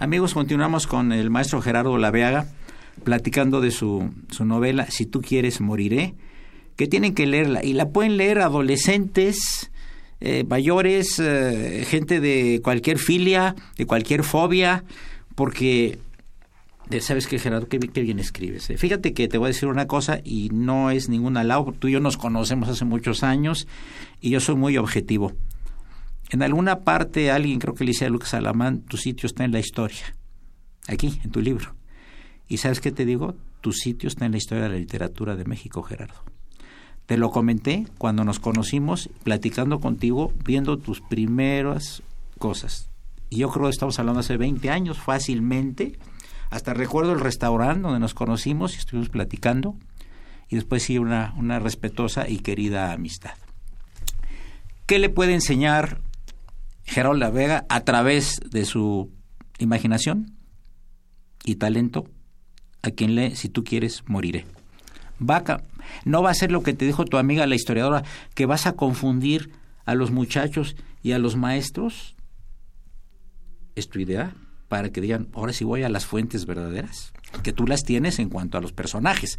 Amigos, continuamos con el maestro Gerardo Laveaga platicando de su, su novela Si tú quieres, moriré, que tienen que leerla y la pueden leer adolescentes, eh, mayores, eh, gente de cualquier filia, de cualquier fobia, porque ¿Sabes qué, Gerardo? Qué, bien escribes. Eh. Fíjate que te voy a decir una cosa y no es ningún alao. Tú y yo nos conocemos hace muchos años y yo soy muy objetivo. En alguna parte alguien, creo que le dice a Lucas Alamán, tu sitio está en la historia. Aquí, en tu libro. ¿Y sabes qué te digo? Tu sitio está en la historia de la literatura de México, Gerardo. Te lo comenté cuando nos conocimos, platicando contigo, viendo tus primeras cosas. Y yo creo que estamos hablando hace 20 años, fácilmente. Hasta recuerdo el restaurante donde nos conocimos y estuvimos platicando. Y después sí, una, una respetuosa y querida amistad. ¿Qué le puede enseñar Geraldo Vega, a través de su imaginación y talento, a quien lee, si tú quieres, moriré. Vaca, no va a ser lo que te dijo tu amiga la historiadora, que vas a confundir a los muchachos y a los maestros. ¿Es tu idea? Para que digan, ahora sí voy a las fuentes verdaderas, que tú las tienes en cuanto a los personajes,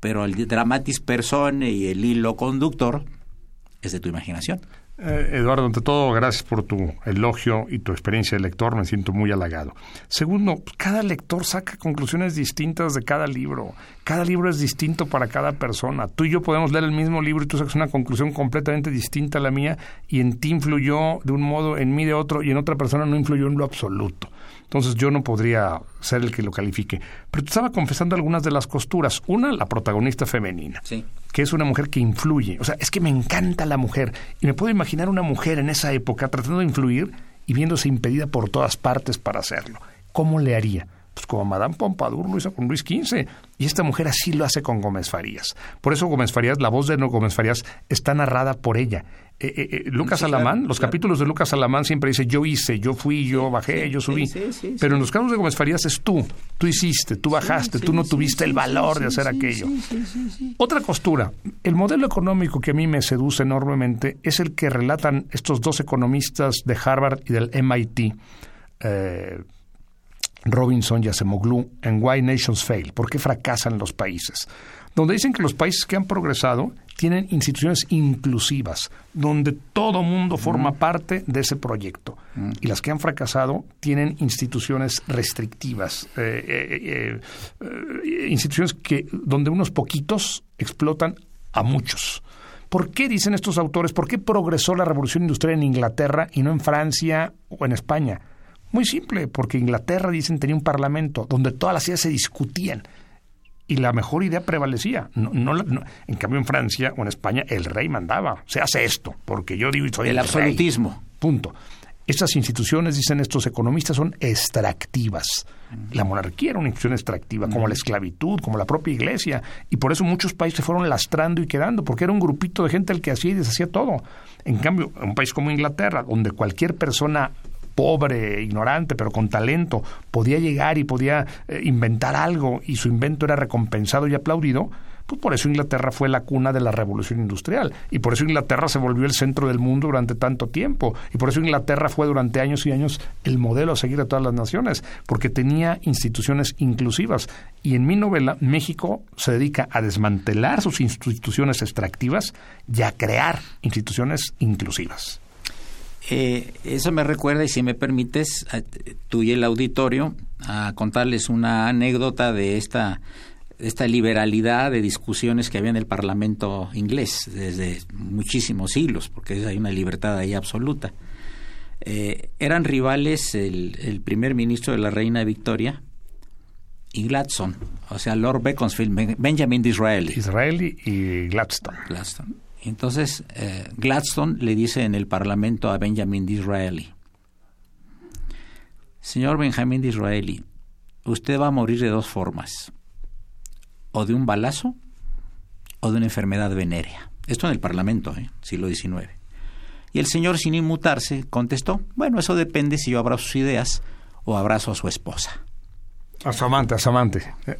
pero el dramatis persone y el hilo conductor es de tu imaginación. Eh, Eduardo, ante todo, gracias por tu elogio y tu experiencia de lector, me siento muy halagado. Segundo, cada lector saca conclusiones distintas de cada libro. Cada libro es distinto para cada persona. Tú y yo podemos leer el mismo libro y tú sacas una conclusión completamente distinta a la mía y en ti influyó de un modo, en mí de otro y en otra persona no influyó en lo absoluto. Entonces yo no podría ser el que lo califique. Pero tú estaba confesando algunas de las costuras. Una, la protagonista femenina, que es una mujer que influye. O sea, es que me encanta la mujer. Y me puedo imaginar una mujer en esa época tratando de influir y viéndose impedida por todas partes para hacerlo. ¿Cómo le haría? Pues como Madame Pompadour lo hizo con Luis XV. Y esta mujer así lo hace con Gómez Farías. Por eso Gómez Farías, la voz de Gómez Farías, está narrada por ella. Eh, eh, eh, Lucas Alamán, los capítulos de Lucas Alamán siempre dice yo hice, yo fui, yo bajé, yo subí. Pero en los casos de Gómez Farías es tú, tú hiciste, tú bajaste, tú no tuviste el valor de hacer aquello. Otra costura, el modelo económico que a mí me seduce enormemente es el que relatan estos dos economistas de Harvard y del MIT. Robinson y Acemoglu en Why Nations Fail, ¿por qué fracasan los países? Donde dicen que los países que han progresado tienen instituciones inclusivas, donde todo mundo forma parte de ese proyecto. Y las que han fracasado tienen instituciones restrictivas, eh, eh, eh, instituciones que, donde unos poquitos explotan a muchos. ¿Por qué dicen estos autores? ¿Por qué progresó la revolución industrial en Inglaterra y no en Francia o en España? Muy simple, porque Inglaterra, dicen, tenía un parlamento donde todas las ideas se discutían y la mejor idea prevalecía. No, no, en cambio, en Francia o en España, el rey mandaba. Se hace esto, porque yo digo y soy el, absolutismo. Punto. Estas instituciones, dicen estos economistas, son extractivas. La monarquía era una institución extractiva, como la esclavitud, como la propia iglesia. Y por eso muchos países fueron lastrando y quedando, porque era un grupito de gente el que hacía y deshacía todo. En cambio, un país como Inglaterra, donde cualquier persona pobre, ignorante, pero con talento, podía llegar y podía eh, inventar algo y su invento era recompensado y aplaudido, pues por eso Inglaterra fue la cuna de la revolución industrial y por eso Inglaterra se volvió el centro del mundo durante tanto tiempo y por eso Inglaterra fue durante años y años el modelo a seguir a todas las naciones porque tenía instituciones inclusivas y en mi novela México se dedica a desmantelar sus instituciones extractivas y a crear instituciones inclusivas. Eh, eso me recuerda, y si me permites, tú y el auditorio, a contarles una anécdota de esta esta liberalidad de discusiones que había en el Parlamento inglés desde muchísimos siglos, porque hay una libertad ahí absoluta. Eh, eran rivales el, primer ministro de la reina Victoria y Gladstone, o sea, Lord Beaconsfield, Benjamin Disraeli. Disraeli y Gladstone. Gladstone. Entonces, eh, Gladstone le dice en el Parlamento a Benjamin Disraeli, Señor Benjamin Disraeli, usted va a morir de dos formas, o de un balazo o de una enfermedad venérea. Esto en el Parlamento, ¿eh? siglo XIX. Y el señor, sin inmutarse, contestó, bueno, eso depende si yo abrazo sus ideas o abrazo a su esposa. A su amante, a su amante. Eh,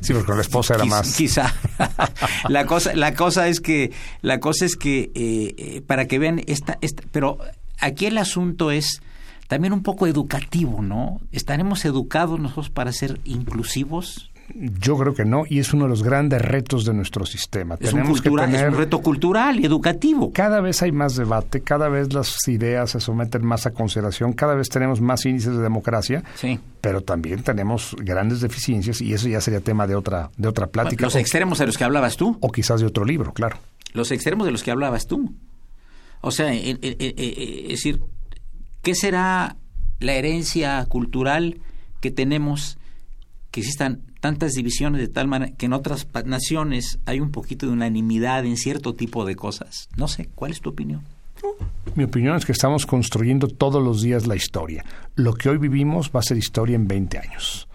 sí, porque la esposa era más. Quizá. la cosa, la cosa es que, la cosa es que, eh, eh, para que vean esta, esta, pero aquí el asunto es también un poco educativo, ¿no? ¿Estaremos educados nosotros para ser inclusivos? Yo creo que no, y es uno de los grandes retos de nuestro sistema. Es, Tenemos un, es un reto cultural y educativo. Cada vez hay más debate, cada vez las ideas se someten más a consideración, cada vez tenemos más índices de democracia, sí. pero también tenemos grandes deficiencias y eso ya sería tema de otra, de otra plática. Los extremos de los que hablabas tú. O quizás de otro libro, claro. Los extremos de los que hablabas tú. O sea, es decir, ¿Qué será la herencia cultural que tenemos? Que existan tantas divisiones de tal manera que en otras naciones hay un poquito de unanimidad en cierto tipo de cosas. No sé, ¿cuál es tu opinión? Mi opinión es que estamos construyendo todos los días la historia. Lo que hoy vivimos va a ser historia en 20 años.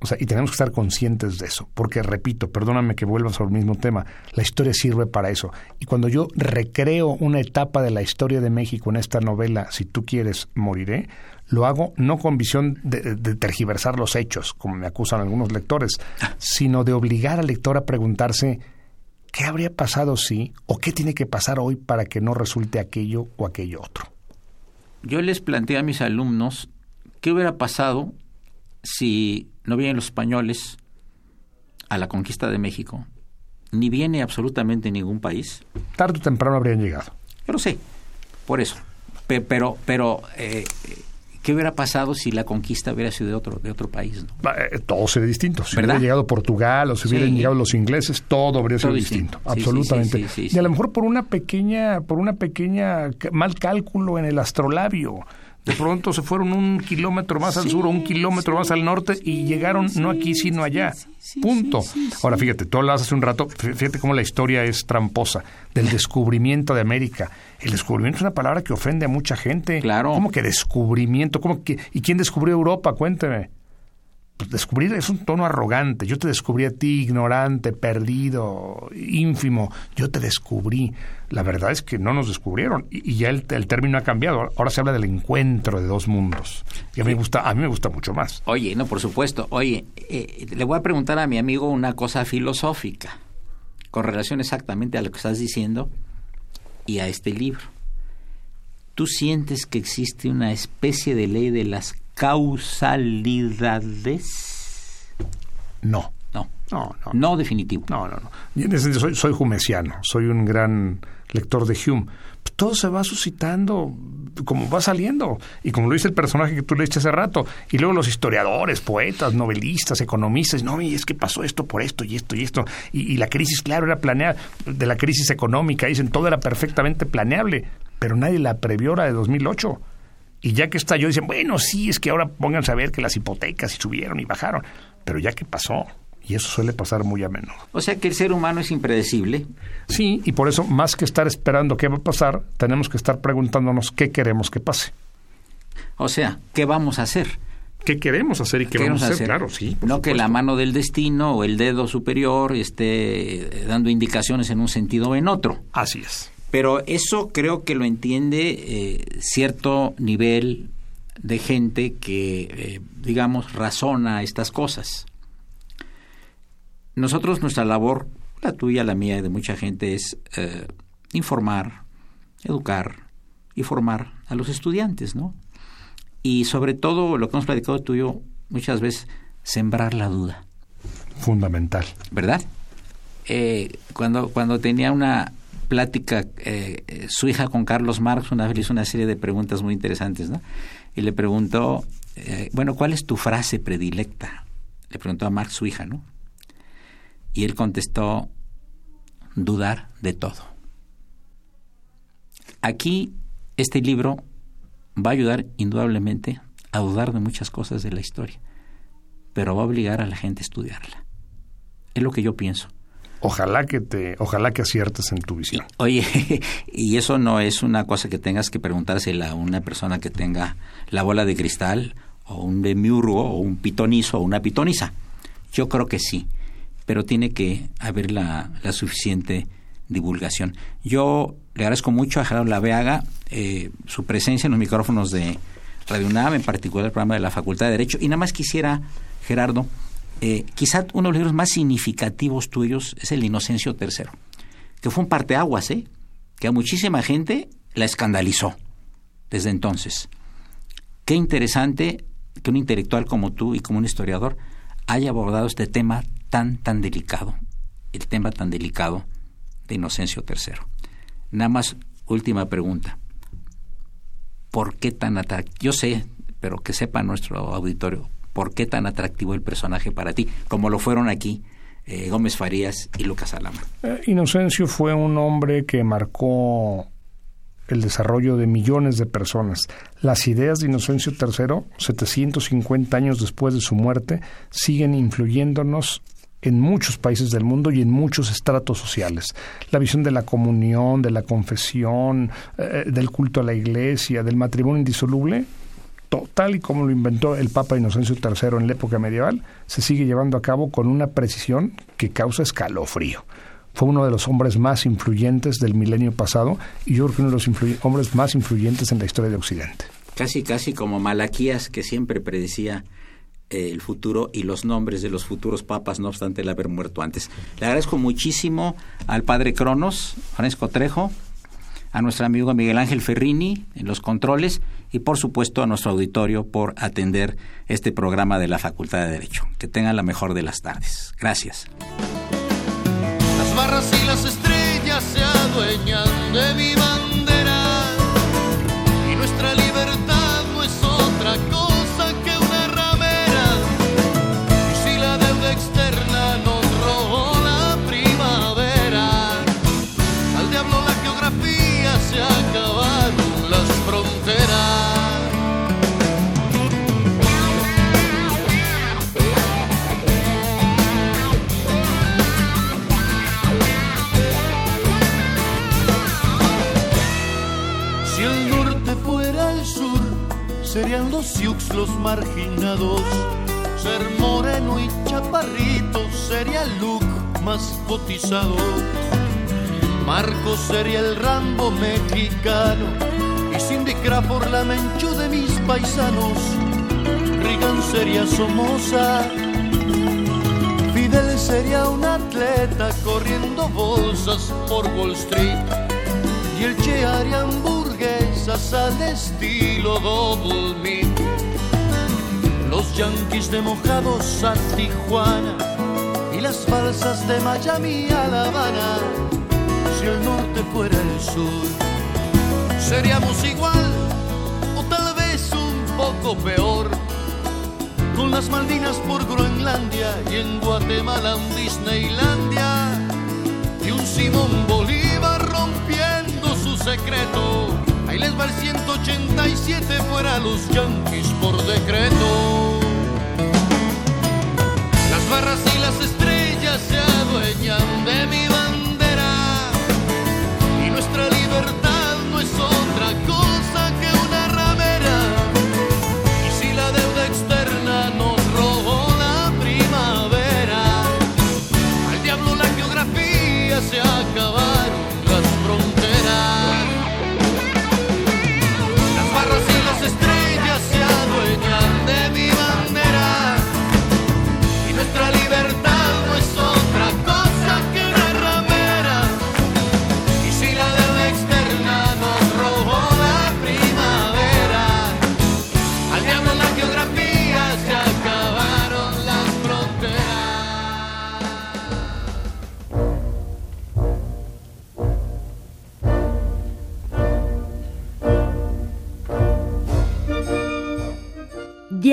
O sea, y tenemos que estar conscientes de eso, porque repito, perdóname que vuelva sobre el mismo tema, la historia sirve para eso. Y cuando yo recreo una etapa de la historia de México en esta novela, si tú quieres, moriré, lo hago no con visión de, tergiversar los hechos, como me acusan algunos lectores, sino de obligar al lector a preguntarse qué habría pasado si o qué tiene que pasar hoy para que no resulte aquello o aquello otro. Yo les planteé a mis alumnos qué hubiera pasado si no vienen los españoles a la conquista de México, ni viene absolutamente ningún país. Tarde o temprano habrían llegado. Yo lo sé, por eso. Pero, pero eh, ¿qué hubiera pasado si la conquista hubiera sido de otro, de otro país? Eh, todo sería distinto. Si hubiera llegado Portugal o si hubieran llegado los ingleses, todo habría sido distinto. absolutamente. y a lo mejor por una pequeña, por una pequeña mal cálculo en el astrolabio de pronto se fueron un kilómetro más al sur o un kilómetro más al norte y llegaron no aquí sino allá. Punto. Ahora fíjate, tú hablabas hace un rato, fíjate cómo la historia es tramposa, del descubrimiento de América. El descubrimiento es una palabra que ofende a mucha gente. Claro. ¿Cómo que descubrimiento? ¿Cómo que, ¿Y quién descubrió Europa? Cuénteme. Pues descubrir es un tono arrogante. Yo te descubrí a ti, ignorante, perdido, ínfimo. Yo te descubrí. La verdad es que no nos descubrieron y, ya el, término ha cambiado. Ahora se habla del encuentro de dos mundos. Y a mí me gusta, a mí me gusta mucho más. Oye, no, por supuesto. Oye, eh, le voy a preguntar a mi amigo una cosa filosófica con relación exactamente a lo que estás diciendo y a este libro. ¿Tú sientes que existe una especie de ley de las causalidades? No. No. No, no. No definitivo. No, no, no. Soy, soy humesiano, soy un gran lector de Hume. Todo se va suscitando como va saliendo. Y como lo dice el personaje que tú leíste hace rato. Y luego los historiadores, poetas, novelistas, economistas, no, y es que pasó esto por esto y esto y esto. Y, y la crisis, claro, era planeada. De la crisis económica, dicen, todo era perfectamente planeable. Pero nadie la previó la de 2008. Y ya que estalló, dicen, bueno, sí, es que ahora pónganse a ver que las hipotecas subieron y bajaron. Pero ya que pasó, y eso suele pasar muy a menudo. O sea que el ser humano es impredecible. Sí, y por eso, más que estar esperando qué va a pasar, tenemos que estar preguntándonos qué queremos que pase. O sea, ¿qué vamos a hacer? ¿Qué queremos hacer y qué, vamos a hacer? Claro, sí. No que la mano del destino o el dedo superior esté dando indicaciones en un sentido o en otro. Así es. Pero eso creo que lo entiende eh, cierto nivel de gente que, eh, digamos, razona estas cosas. Nosotros, nuestra labor, la tuya, la mía y de mucha gente, es eh, informar, educar y formar a los estudiantes, ¿no? Y sobre todo, lo que hemos platicado tuyo muchas veces, sembrar la duda. Fundamental. ¿Verdad? cuando, cuando tenía una plática eh, su hija con Carlos Marx, una vez hizo una serie de preguntas muy interesantes, ¿no? Y le preguntó, eh, bueno, ¿cuál es tu frase predilecta? Le preguntó a Marx su hija, ¿no? Y él contestó, dudar de todo. Aquí, este libro va a ayudar indudablemente a dudar de muchas cosas de la historia, pero va a obligar a la gente a estudiarla. Es lo que yo pienso. Ojalá que te, ojalá que aciertes en tu visión. Oye, y eso no es una cosa que tengas que preguntársela a una persona que tenga la bola de cristal o un demiurgo o un pitonizo o una pitoniza. Yo creo que sí, pero tiene que haber la, la suficiente divulgación. Yo le agradezco mucho a Gerardo Laveaga eh, su presencia en los micrófonos de Radio UNAM, en particular el programa de la Facultad de Derecho. Y nada más quisiera, Gerardo, eh, quizá uno de los libros más significativos tuyos es El Inocencio III, que fue un parteaguas, ¿eh? que a muchísima gente la escandalizó desde entonces. Qué interesante que un intelectual como tú y como un historiador haya abordado este tema tan, tan delicado, el tema tan delicado de Inocencio III. Nada más, última pregunta. ¿Por qué tan atractivo? Yo sé, pero que sepa nuestro auditorio, ¿por qué tan atractivo el personaje para ti? Como lo fueron aquí eh, Gómez Farías y Lucas Alama. Eh, Inocencio fue un hombre que marcó el desarrollo de millones de personas. Las ideas de Inocencio III, 750 años después de su muerte, siguen influyéndonos en muchos países del mundo y en muchos estratos sociales. La visión de la comunión, de la confesión, eh, del culto a la iglesia, del matrimonio indisoluble, tal y como lo inventó el Papa Inocencio III en la época medieval, se sigue llevando a cabo con una precisión que causa escalofrío. Fue uno de los hombres más influyentes del milenio pasado y yo creo que uno de los hombres más influyentes en la historia de Occidente. Casi, casi como Malaquías, que siempre predecía eh, el futuro y los nombres de los futuros papas, no obstante el haber muerto antes. Le agradezco muchísimo al padre Cronos, Francisco Trejo, a nuestro amigo Miguel Ángel Ferrini en los controles y por supuesto a nuestro auditorio por atender este programa de la Facultad de Derecho. Que tengan la mejor de las tardes. Gracias. Serían los Sioux los marginados. Ser moreno y chaparrito sería el look más cotizado. Marcos sería el Rambo mexicano y Cindy Crawford la menchú de mis paisanos. Reagan sería Somoza, Fidel sería un atleta corriendo bolsas por Wall Street y el Che haría al estilo Double. Los yanquis de mojados a Tijuana y las balsas de Miami a La Habana. Si el norte fuera el sur, seríamos igual o tal vez un poco peor. Con las Malvinas por Groenlandia y en Guatemala un Disneylandia y un Simón Bolívar rompiendo su secreto. Ahí les va el 187 fuera los yanquis por decreto. Las barras y las estrellas se adueñan de mi bandera